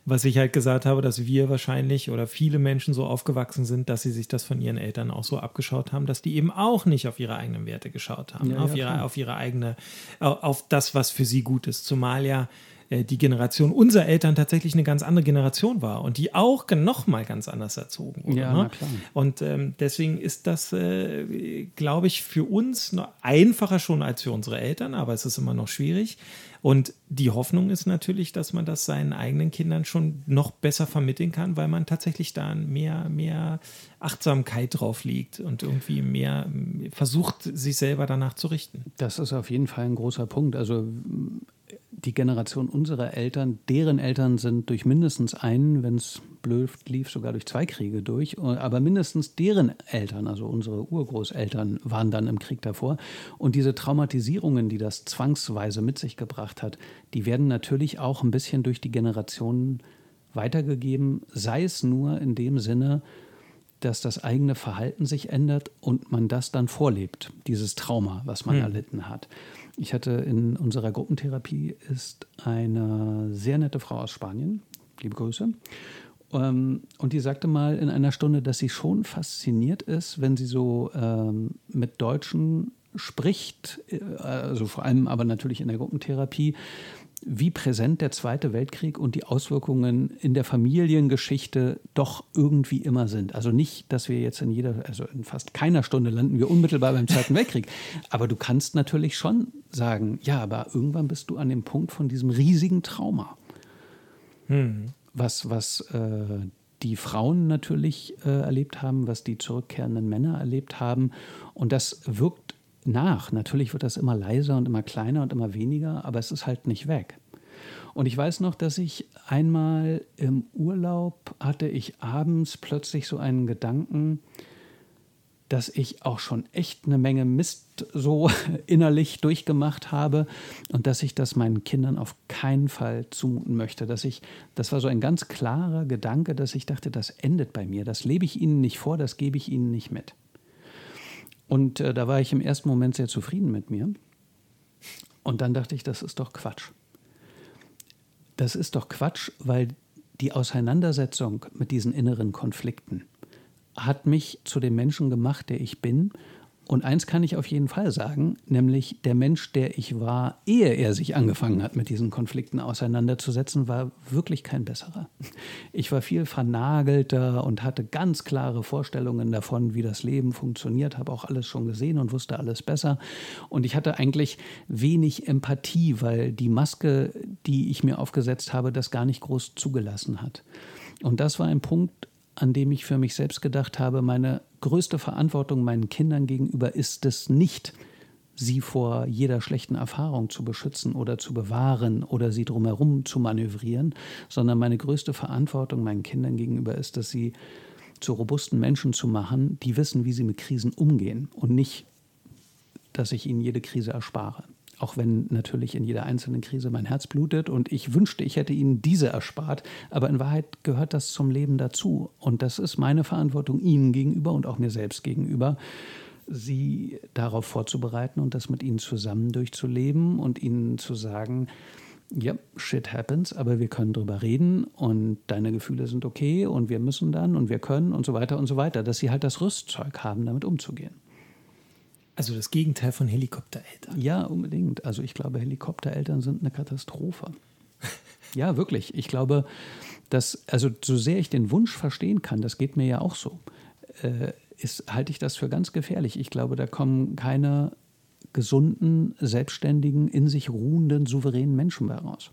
was ich halt gesagt habe, dass wir wahrscheinlich oder viele Menschen so aufgewachsen sind, dass sie sich das von ihren Eltern auch so abgeschaut haben, dass die eben auch nicht auf ihre eigenen Werte geschaut haben, ja, auf, ja, ihre, auf ihre eigene, auf das, was für sie gut ist. Zumal ja die Generation unserer Eltern tatsächlich eine ganz andere Generation war und die auch noch mal ganz anders erzogen wurde. Ja, ne? Und ähm, deswegen ist das, äh, glaube ich, für uns noch einfacher schon als für unsere Eltern, aber es ist immer noch schwierig. Und die Hoffnung ist natürlich, dass man das seinen eigenen Kindern schon noch besser vermitteln kann, weil man tatsächlich da mehr, mehr Achtsamkeit drauf liegt und irgendwie mehr versucht, sich selber danach zu richten. Das ist auf jeden Fall ein großer Punkt. Also die Generation unserer Eltern, deren Eltern sind durch mindestens einen, wenn es blöd lief, sogar durch zwei Kriege durch. Aber mindestens deren Eltern, also unsere Urgroßeltern, waren dann im Krieg davor. Und diese Traumatisierungen, die das zwangsweise mit sich gebracht hat, die werden natürlich auch ein bisschen durch die Generationen weitergegeben, sei es nur in dem Sinne, dass das eigene Verhalten sich ändert und man das dann vorlebt, dieses Trauma, was man hm. erlitten hat. Ich hatte in unserer Gruppentherapie ist eine sehr nette Frau aus Spanien, liebe Grüße. Ähm, und die sagte mal in einer Stunde, dass sie schon fasziniert ist, wenn sie so ähm, mit Deutschen spricht, äh, also vor allem aber natürlich in der Gruppentherapie, wie präsent der Zweite Weltkrieg und die Auswirkungen in der Familiengeschichte doch irgendwie immer sind. Also nicht, dass wir jetzt in jeder, also in fast keiner Stunde landen wir unmittelbar beim Zweiten Weltkrieg. Aber du kannst natürlich schon sagen, ja, aber irgendwann bist du an dem Punkt von diesem riesigen Trauma. Hm. Was, was äh, die Frauen natürlich äh, erlebt haben, was die zurückkehrenden Männer erlebt haben. Und das wirkt nach. Natürlich wird das immer leiser und immer kleiner und immer weniger, aber es ist halt nicht weg. Und ich weiß noch, dass ich einmal im Urlaub hatte ich abends plötzlich so einen Gedanken, dass ich auch schon echt eine Menge Mist so innerlich durchgemacht habe und dass ich das meinen Kindern auf keinen Fall zumuten möchte. Dass ich, das war so ein ganz klarer Gedanke, dass ich dachte, das endet bei mir. Das lebe ich ihnen nicht vor, das gebe ich ihnen nicht mit. Und äh, da war ich im ersten Moment sehr zufrieden mit mir. Und dann dachte ich, das ist doch Quatsch. Das ist doch Quatsch, weil die Auseinandersetzung mit diesen inneren Konflikten hat mich zu dem Menschen gemacht, der ich bin und eins kann ich auf jeden Fall sagen, nämlich der Mensch, der ich war, ehe er sich angefangen hat, mit diesen Konflikten auseinanderzusetzen, war wirklich kein besserer. Ich war viel vernagelter und hatte ganz klare Vorstellungen davon, wie das Leben funktioniert, habe auch alles schon gesehen und wusste alles besser. Und ich hatte eigentlich wenig Empathie, weil die Maske, die ich mir aufgesetzt habe, das gar nicht groß zugelassen hat. Und das war ein Punkt, an dem ich für mich selbst gedacht habe, meine größte Verantwortung meinen Kindern gegenüber ist es nicht, sie vor jeder schlechten Erfahrung zu beschützen oder zu bewahren oder sie drumherum zu manövrieren, sondern meine größte Verantwortung meinen Kindern gegenüber ist es, sie zu robusten Menschen zu machen, die wissen, wie sie mit Krisen umgehen und nicht, dass ich ihnen jede Krise erspare. Auch wenn natürlich in jeder einzelnen Krise mein Herz blutet und ich wünschte, ich hätte ihnen diese erspart. Aber in Wahrheit gehört das zum Leben dazu. Und das ist meine Verantwortung ihnen gegenüber und auch mir selbst gegenüber, sie darauf vorzubereiten und das mit ihnen zusammen durchzuleben und ihnen zu sagen, ja, shit happens, aber wir können drüber reden und deine Gefühle sind okay und wir müssen dann und wir können und so weiter und so weiter, dass sie halt das Rüstzeug haben, damit umzugehen. Also das Gegenteil von Helikoptereltern. Ja, unbedingt. Also ich glaube, Helikoptereltern sind eine Katastrophe. ja, wirklich. Ich glaube, dass, also so sehr ich den Wunsch verstehen kann, das geht mir ja auch so, äh, ist, halte ich das für ganz gefährlich. Ich glaube, da kommen keine gesunden, selbstständigen, in sich ruhenden, souveränen Menschen mehr raus.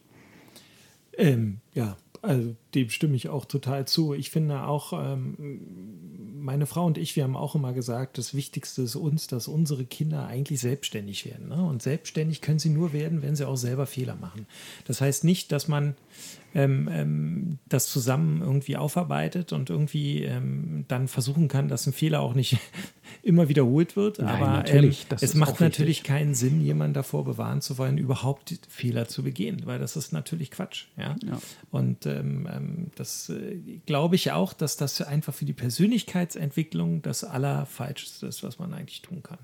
Ähm, ja, also dem stimme ich auch total zu. Ich finde auch, ähm, meine Frau und ich, wir haben auch immer gesagt, das Wichtigste ist uns, dass unsere Kinder eigentlich selbstständig werden. Ne? Und selbstständig können sie nur werden, wenn sie auch selber Fehler machen. Das heißt nicht, dass man ähm, ähm, das zusammen irgendwie aufarbeitet und irgendwie ähm, dann versuchen kann, dass ein Fehler auch nicht immer wiederholt wird. Nein, Aber ähm, es macht natürlich keinen Sinn, jemanden davor bewahren zu wollen, überhaupt Fehler zu begehen, weil das ist natürlich Quatsch. Ja? ja. Und ähm, das äh, glaube ich auch, dass das einfach für die Persönlichkeitsentwicklung das Allerfalscheste ist, was man eigentlich tun kann.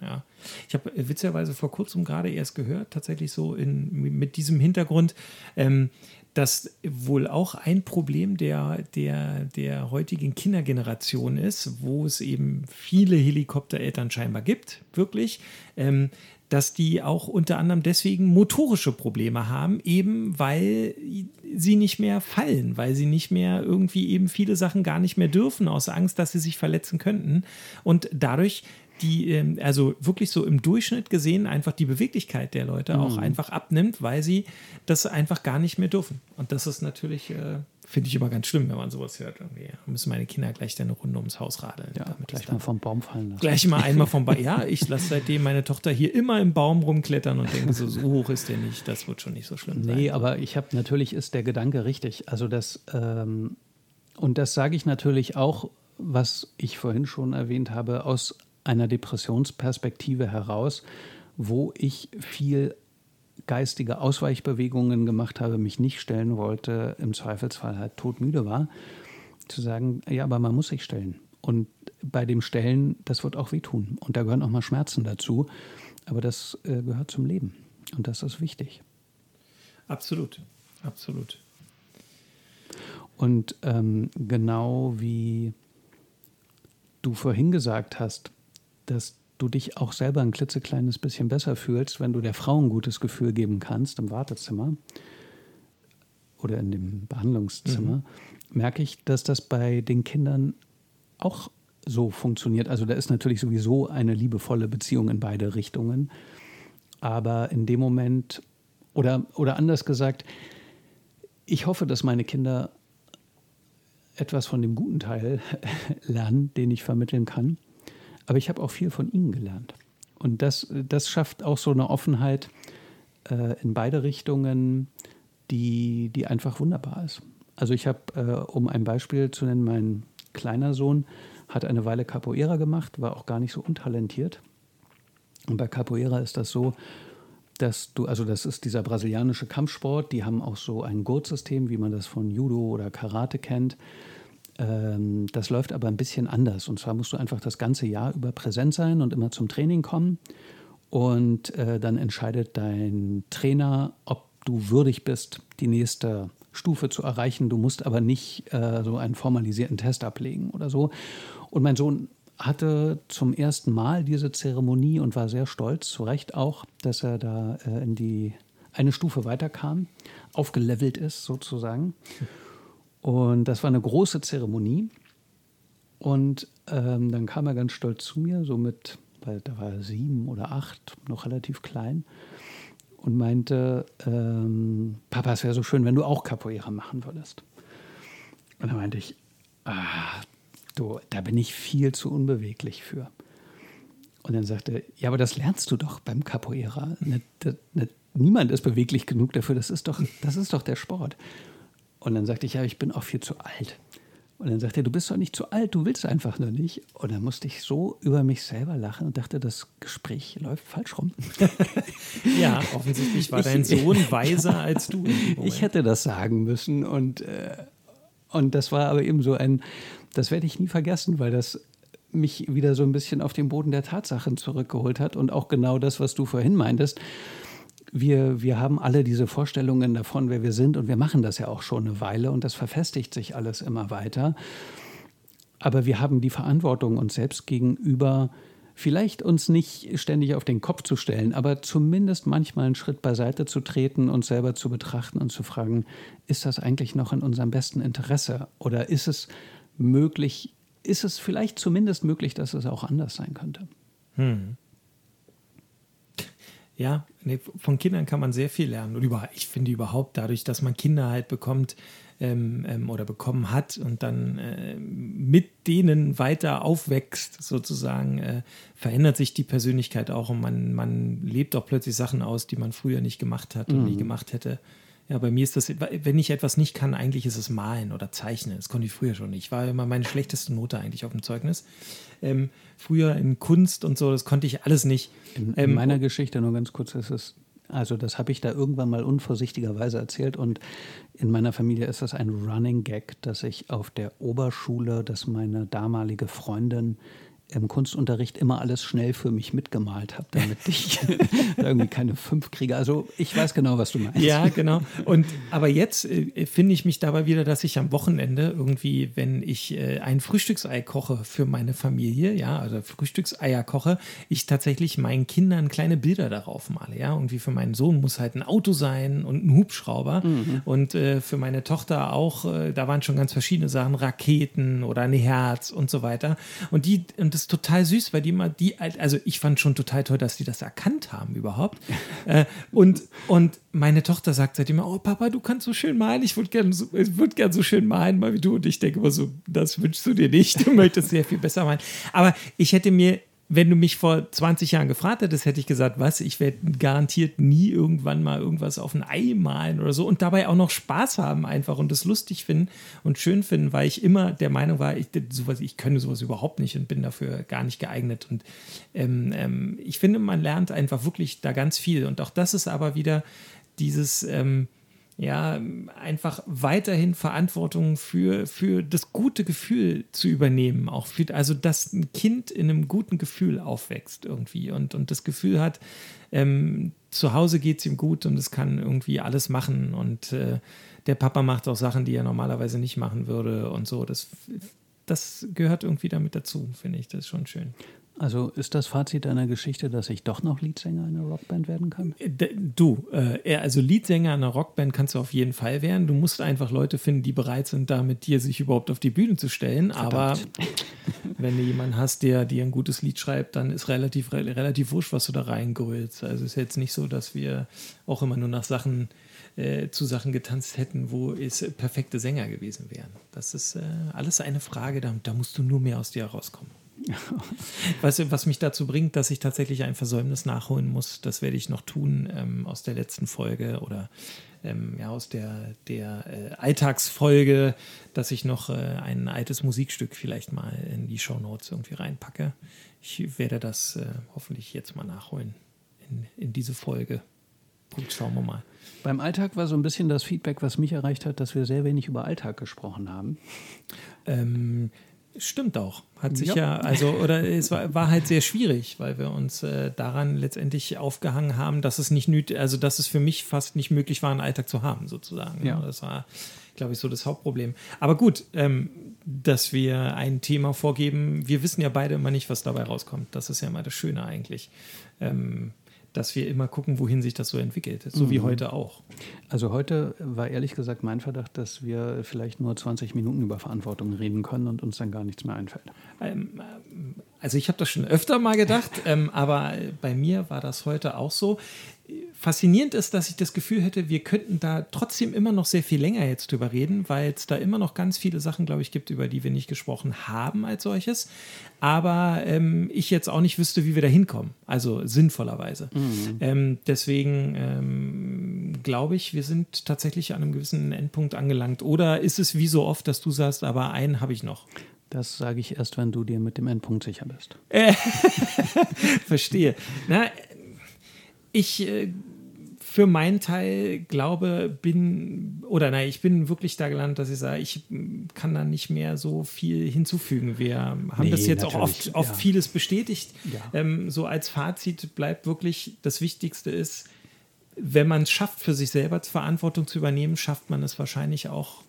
Ja. Ich habe äh, witzigerweise vor kurzem gerade erst gehört, tatsächlich so in, mit diesem Hintergrund, ähm, dass wohl auch ein Problem der, der, der heutigen Kindergeneration ist, wo es eben viele Helikoptereltern scheinbar gibt, wirklich, ähm, dass die auch unter anderem deswegen motorische Probleme haben, eben weil sie nicht mehr fallen, weil sie nicht mehr irgendwie eben viele Sachen gar nicht mehr dürfen, aus Angst, dass sie sich verletzen könnten. Und dadurch die, ähm, also wirklich so im Durchschnitt gesehen, einfach die Beweglichkeit der Leute mhm. auch einfach abnimmt, weil sie das einfach gar nicht mehr dürfen. Und das ist natürlich, äh, finde ich immer ganz schlimm, wenn man sowas hört. Irgendwie müssen meine Kinder gleich dann eine Runde ums Haus radeln. Ja, gleich mal vom Baum fallen lassen. Gleich mal einmal vom Baum. Ja, ich lasse seitdem meine Tochter hier immer im Baum rumklettern und denke so, so hoch ist der nicht, das wird schon nicht so schlimm sein. Nee, aber ich habe, natürlich ist der Gedanke richtig. Also das, ähm, und das sage ich natürlich auch, was ich vorhin schon erwähnt habe, aus einer Depressionsperspektive heraus, wo ich viel geistige Ausweichbewegungen gemacht habe, mich nicht stellen wollte, im Zweifelsfall halt todmüde war, zu sagen, ja, aber man muss sich stellen. Und bei dem Stellen, das wird auch wehtun. Und da gehören auch mal Schmerzen dazu. Aber das äh, gehört zum Leben. Und das ist wichtig. Absolut, absolut. Und ähm, genau wie du vorhin gesagt hast, dass du dich auch selber ein klitzekleines bisschen besser fühlst, wenn du der Frau ein gutes Gefühl geben kannst im Wartezimmer oder in dem Behandlungszimmer, mhm. merke ich, dass das bei den Kindern auch so funktioniert. Also da ist natürlich sowieso eine liebevolle Beziehung in beide Richtungen. Aber in dem Moment, oder, oder anders gesagt, ich hoffe, dass meine Kinder etwas von dem guten Teil lernen, den ich vermitteln kann. Aber ich habe auch viel von ihnen gelernt. Und das, das schafft auch so eine Offenheit äh, in beide Richtungen, die, die einfach wunderbar ist. Also ich habe, äh, um ein Beispiel zu nennen, mein kleiner Sohn hat eine Weile Capoeira gemacht, war auch gar nicht so untalentiert. Und bei Capoeira ist das so, dass du, also das ist dieser brasilianische Kampfsport, die haben auch so ein Gurtsystem, wie man das von Judo oder Karate kennt. Ähm, das läuft aber ein bisschen anders. Und zwar musst du einfach das ganze Jahr über präsent sein und immer zum Training kommen. Und äh, dann entscheidet dein Trainer, ob du würdig bist, die nächste Stufe zu erreichen. Du musst aber nicht äh, so einen formalisierten Test ablegen oder so. Und mein Sohn hatte zum ersten Mal diese Zeremonie und war sehr stolz, zu Recht auch, dass er da äh, in die eine Stufe weiterkam, aufgelevelt ist sozusagen. Und das war eine große Zeremonie. Und ähm, dann kam er ganz stolz zu mir, so mit, weil da war er sieben oder acht, noch relativ klein, und meinte, ähm, Papa, es wäre so schön, wenn du auch Capoeira machen würdest. Und da meinte ich, ah, du, da bin ich viel zu unbeweglich für. Und dann sagte er, ja, aber das lernst du doch beim Capoeira. Ne, ne, niemand ist beweglich genug dafür, das ist doch, das ist doch der Sport. Und dann sagte ich, ja, ich bin auch viel zu alt. Und dann sagte er, du bist doch nicht zu alt, du willst einfach nur nicht. Und dann musste ich so über mich selber lachen und dachte, das Gespräch läuft falsch rum. ja, offensichtlich war ich, dein Sohn weiser als du. Ich hätte das sagen müssen. Und, äh, und das war aber eben so ein, das werde ich nie vergessen, weil das mich wieder so ein bisschen auf den Boden der Tatsachen zurückgeholt hat. Und auch genau das, was du vorhin meintest wir, wir haben alle diese Vorstellungen davon, wer wir sind und wir machen das ja auch schon eine Weile und das verfestigt sich alles immer weiter. Aber wir haben die Verantwortung uns selbst gegenüber, vielleicht uns nicht ständig auf den Kopf zu stellen, aber zumindest manchmal einen Schritt beiseite zu treten, uns selber zu betrachten und zu fragen, ist das eigentlich noch in unserem besten Interesse oder ist es möglich, ist es vielleicht zumindest möglich, dass es auch anders sein könnte? Hm. Ja, nee, von Kindern kann man sehr viel lernen. Und über, ich finde überhaupt dadurch, dass man Kinder halt bekommt ähm, ähm, oder bekommen hat und dann äh, mit denen weiter aufwächst, sozusagen, äh, verändert sich die Persönlichkeit auch und man, man lebt auch plötzlich Sachen aus, die man früher nicht gemacht hat und mhm. nie gemacht hätte. Ja, bei mir ist das, wenn ich etwas nicht kann, eigentlich ist es malen oder zeichnen. Das konnte ich früher schon nicht. War immer meine schlechteste Note eigentlich auf dem Zeugnis. Ähm, früher in Kunst und so, das konnte ich alles nicht. In, in ähm, meiner Geschichte nur ganz kurz ist es also das habe ich da irgendwann mal unvorsichtigerweise erzählt und in meiner Familie ist das ein Running Gag, dass ich auf der Oberschule, dass meine damalige Freundin im Kunstunterricht immer alles schnell für mich mitgemalt habe, damit ich irgendwie keine fünf kriege. Also ich weiß genau, was du meinst. Ja, genau. Und aber jetzt äh, finde ich mich dabei wieder, dass ich am Wochenende irgendwie, wenn ich äh, ein Frühstücksei koche für meine Familie, ja, also Frühstückseier koche, ich tatsächlich meinen Kindern kleine Bilder darauf male. Ja, irgendwie für meinen Sohn muss halt ein Auto sein und ein Hubschrauber. Mhm. Und äh, für meine Tochter auch, äh, da waren schon ganz verschiedene Sachen, Raketen oder ein Herz und so weiter. Und die, und ist total süß, weil die mal die, also ich fand schon total toll, dass die das erkannt haben überhaupt. äh, und, und meine Tochter sagt seitdem, oh Papa, du kannst so schön malen, ich würde gerne so, würd gern so schön malen, mal wie du. Und ich denke immer so, das wünschst du dir nicht, du möchtest sehr viel besser malen. Aber ich hätte mir wenn du mich vor 20 Jahren gefragt hättest, hätte ich gesagt, was, ich werde garantiert nie irgendwann mal irgendwas auf ein Ei malen oder so und dabei auch noch Spaß haben einfach und das lustig finden und schön finden, weil ich immer der Meinung war, ich, sowas, ich könne sowas überhaupt nicht und bin dafür gar nicht geeignet. Und ähm, ähm, ich finde, man lernt einfach wirklich da ganz viel. Und auch das ist aber wieder dieses, ähm, ja, einfach weiterhin Verantwortung für, für das gute Gefühl zu übernehmen. Auch für, also, dass ein Kind in einem guten Gefühl aufwächst irgendwie und, und das Gefühl hat, ähm, zu Hause geht es ihm gut und es kann irgendwie alles machen und äh, der Papa macht auch Sachen, die er normalerweise nicht machen würde und so. Das, das gehört irgendwie damit dazu, finde ich. Das ist schon schön. Also ist das Fazit deiner Geschichte, dass ich doch noch Leadsänger einer Rockband werden kann? Äh, du, äh, also Leadsänger einer Rockband kannst du auf jeden Fall werden. Du musst einfach Leute finden, die bereit sind, da mit dir sich überhaupt auf die Bühne zu stellen. Verdammt. Aber wenn du jemanden hast, der dir ein gutes Lied schreibt, dann ist relativ, relativ wurscht, was du da reingrölst. Also ist jetzt nicht so, dass wir auch immer nur nach Sachen äh, zu Sachen getanzt hätten, wo es perfekte Sänger gewesen wären. Das ist äh, alles eine Frage, da, da musst du nur mehr aus dir herauskommen. Weißt du, was mich dazu bringt, dass ich tatsächlich ein Versäumnis nachholen muss, das werde ich noch tun ähm, aus der letzten Folge oder ähm, ja, aus der, der äh, Alltagsfolge, dass ich noch äh, ein altes Musikstück vielleicht mal in die Shownotes irgendwie reinpacke. Ich werde das äh, hoffentlich jetzt mal nachholen in, in diese Folge. Gut, schauen wir mal. Beim Alltag war so ein bisschen das Feedback, was mich erreicht hat, dass wir sehr wenig über Alltag gesprochen haben. Ähm, Stimmt auch. Hat sich ja, ja also, oder es war, war, halt sehr schwierig, weil wir uns äh, daran letztendlich aufgehangen haben, dass es nicht nötig, also dass es für mich fast nicht möglich war, einen Alltag zu haben, sozusagen. Ja. Das war, glaube ich, so das Hauptproblem. Aber gut, ähm, dass wir ein Thema vorgeben, wir wissen ja beide immer nicht, was dabei rauskommt. Das ist ja immer das Schöne eigentlich. Ähm, dass wir immer gucken, wohin sich das so entwickelt, so mhm. wie heute auch. Also heute war ehrlich gesagt mein Verdacht, dass wir vielleicht nur 20 Minuten über Verantwortung reden können und uns dann gar nichts mehr einfällt. Ähm, also ich habe das schon öfter mal gedacht, ähm, aber bei mir war das heute auch so faszinierend ist, dass ich das Gefühl hätte, wir könnten da trotzdem immer noch sehr viel länger jetzt drüber reden, weil es da immer noch ganz viele Sachen, glaube ich, gibt, über die wir nicht gesprochen haben als solches. Aber ähm, ich jetzt auch nicht wüsste, wie wir da hinkommen. Also sinnvollerweise. Mhm. Ähm, deswegen ähm, glaube ich, wir sind tatsächlich an einem gewissen Endpunkt angelangt. Oder ist es wie so oft, dass du sagst, aber einen habe ich noch? Das sage ich erst, wenn du dir mit dem Endpunkt sicher bist. Verstehe. Na, ich äh, für meinen Teil glaube, bin, oder nein, ich bin wirklich da gelandet, dass ich sage, ich kann da nicht mehr so viel hinzufügen. Wir haben nee, das jetzt auch oft, oft ja. vieles bestätigt. Ja. Ähm, so als Fazit bleibt wirklich, das Wichtigste ist, wenn man es schafft, für sich selber Verantwortung zu übernehmen, schafft man es wahrscheinlich auch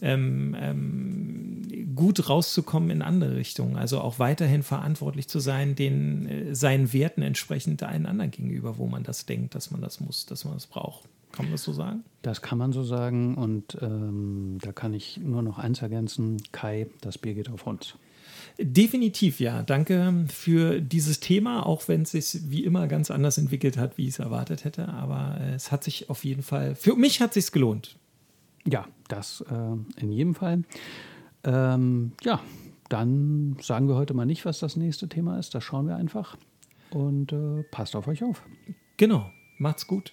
ähm, ähm, gut rauszukommen in andere Richtungen. Also auch weiterhin verantwortlich zu sein, den äh, seinen Werten entsprechend allen anderen gegenüber, wo man das denkt, dass man das muss, dass man das braucht. Kann man das so sagen? Das kann man so sagen und ähm, da kann ich nur noch eins ergänzen. Kai, das Bier geht auf uns. Definitiv, ja. Danke für dieses Thema, auch wenn es sich wie immer ganz anders entwickelt hat, wie ich es erwartet hätte. Aber äh, es hat sich auf jeden Fall, für mich hat es sich gelohnt. Ja, das äh, in jedem Fall. Ähm, ja, dann sagen wir heute mal nicht, was das nächste Thema ist. Das schauen wir einfach. Und äh, passt auf euch auf. Genau. Macht's gut.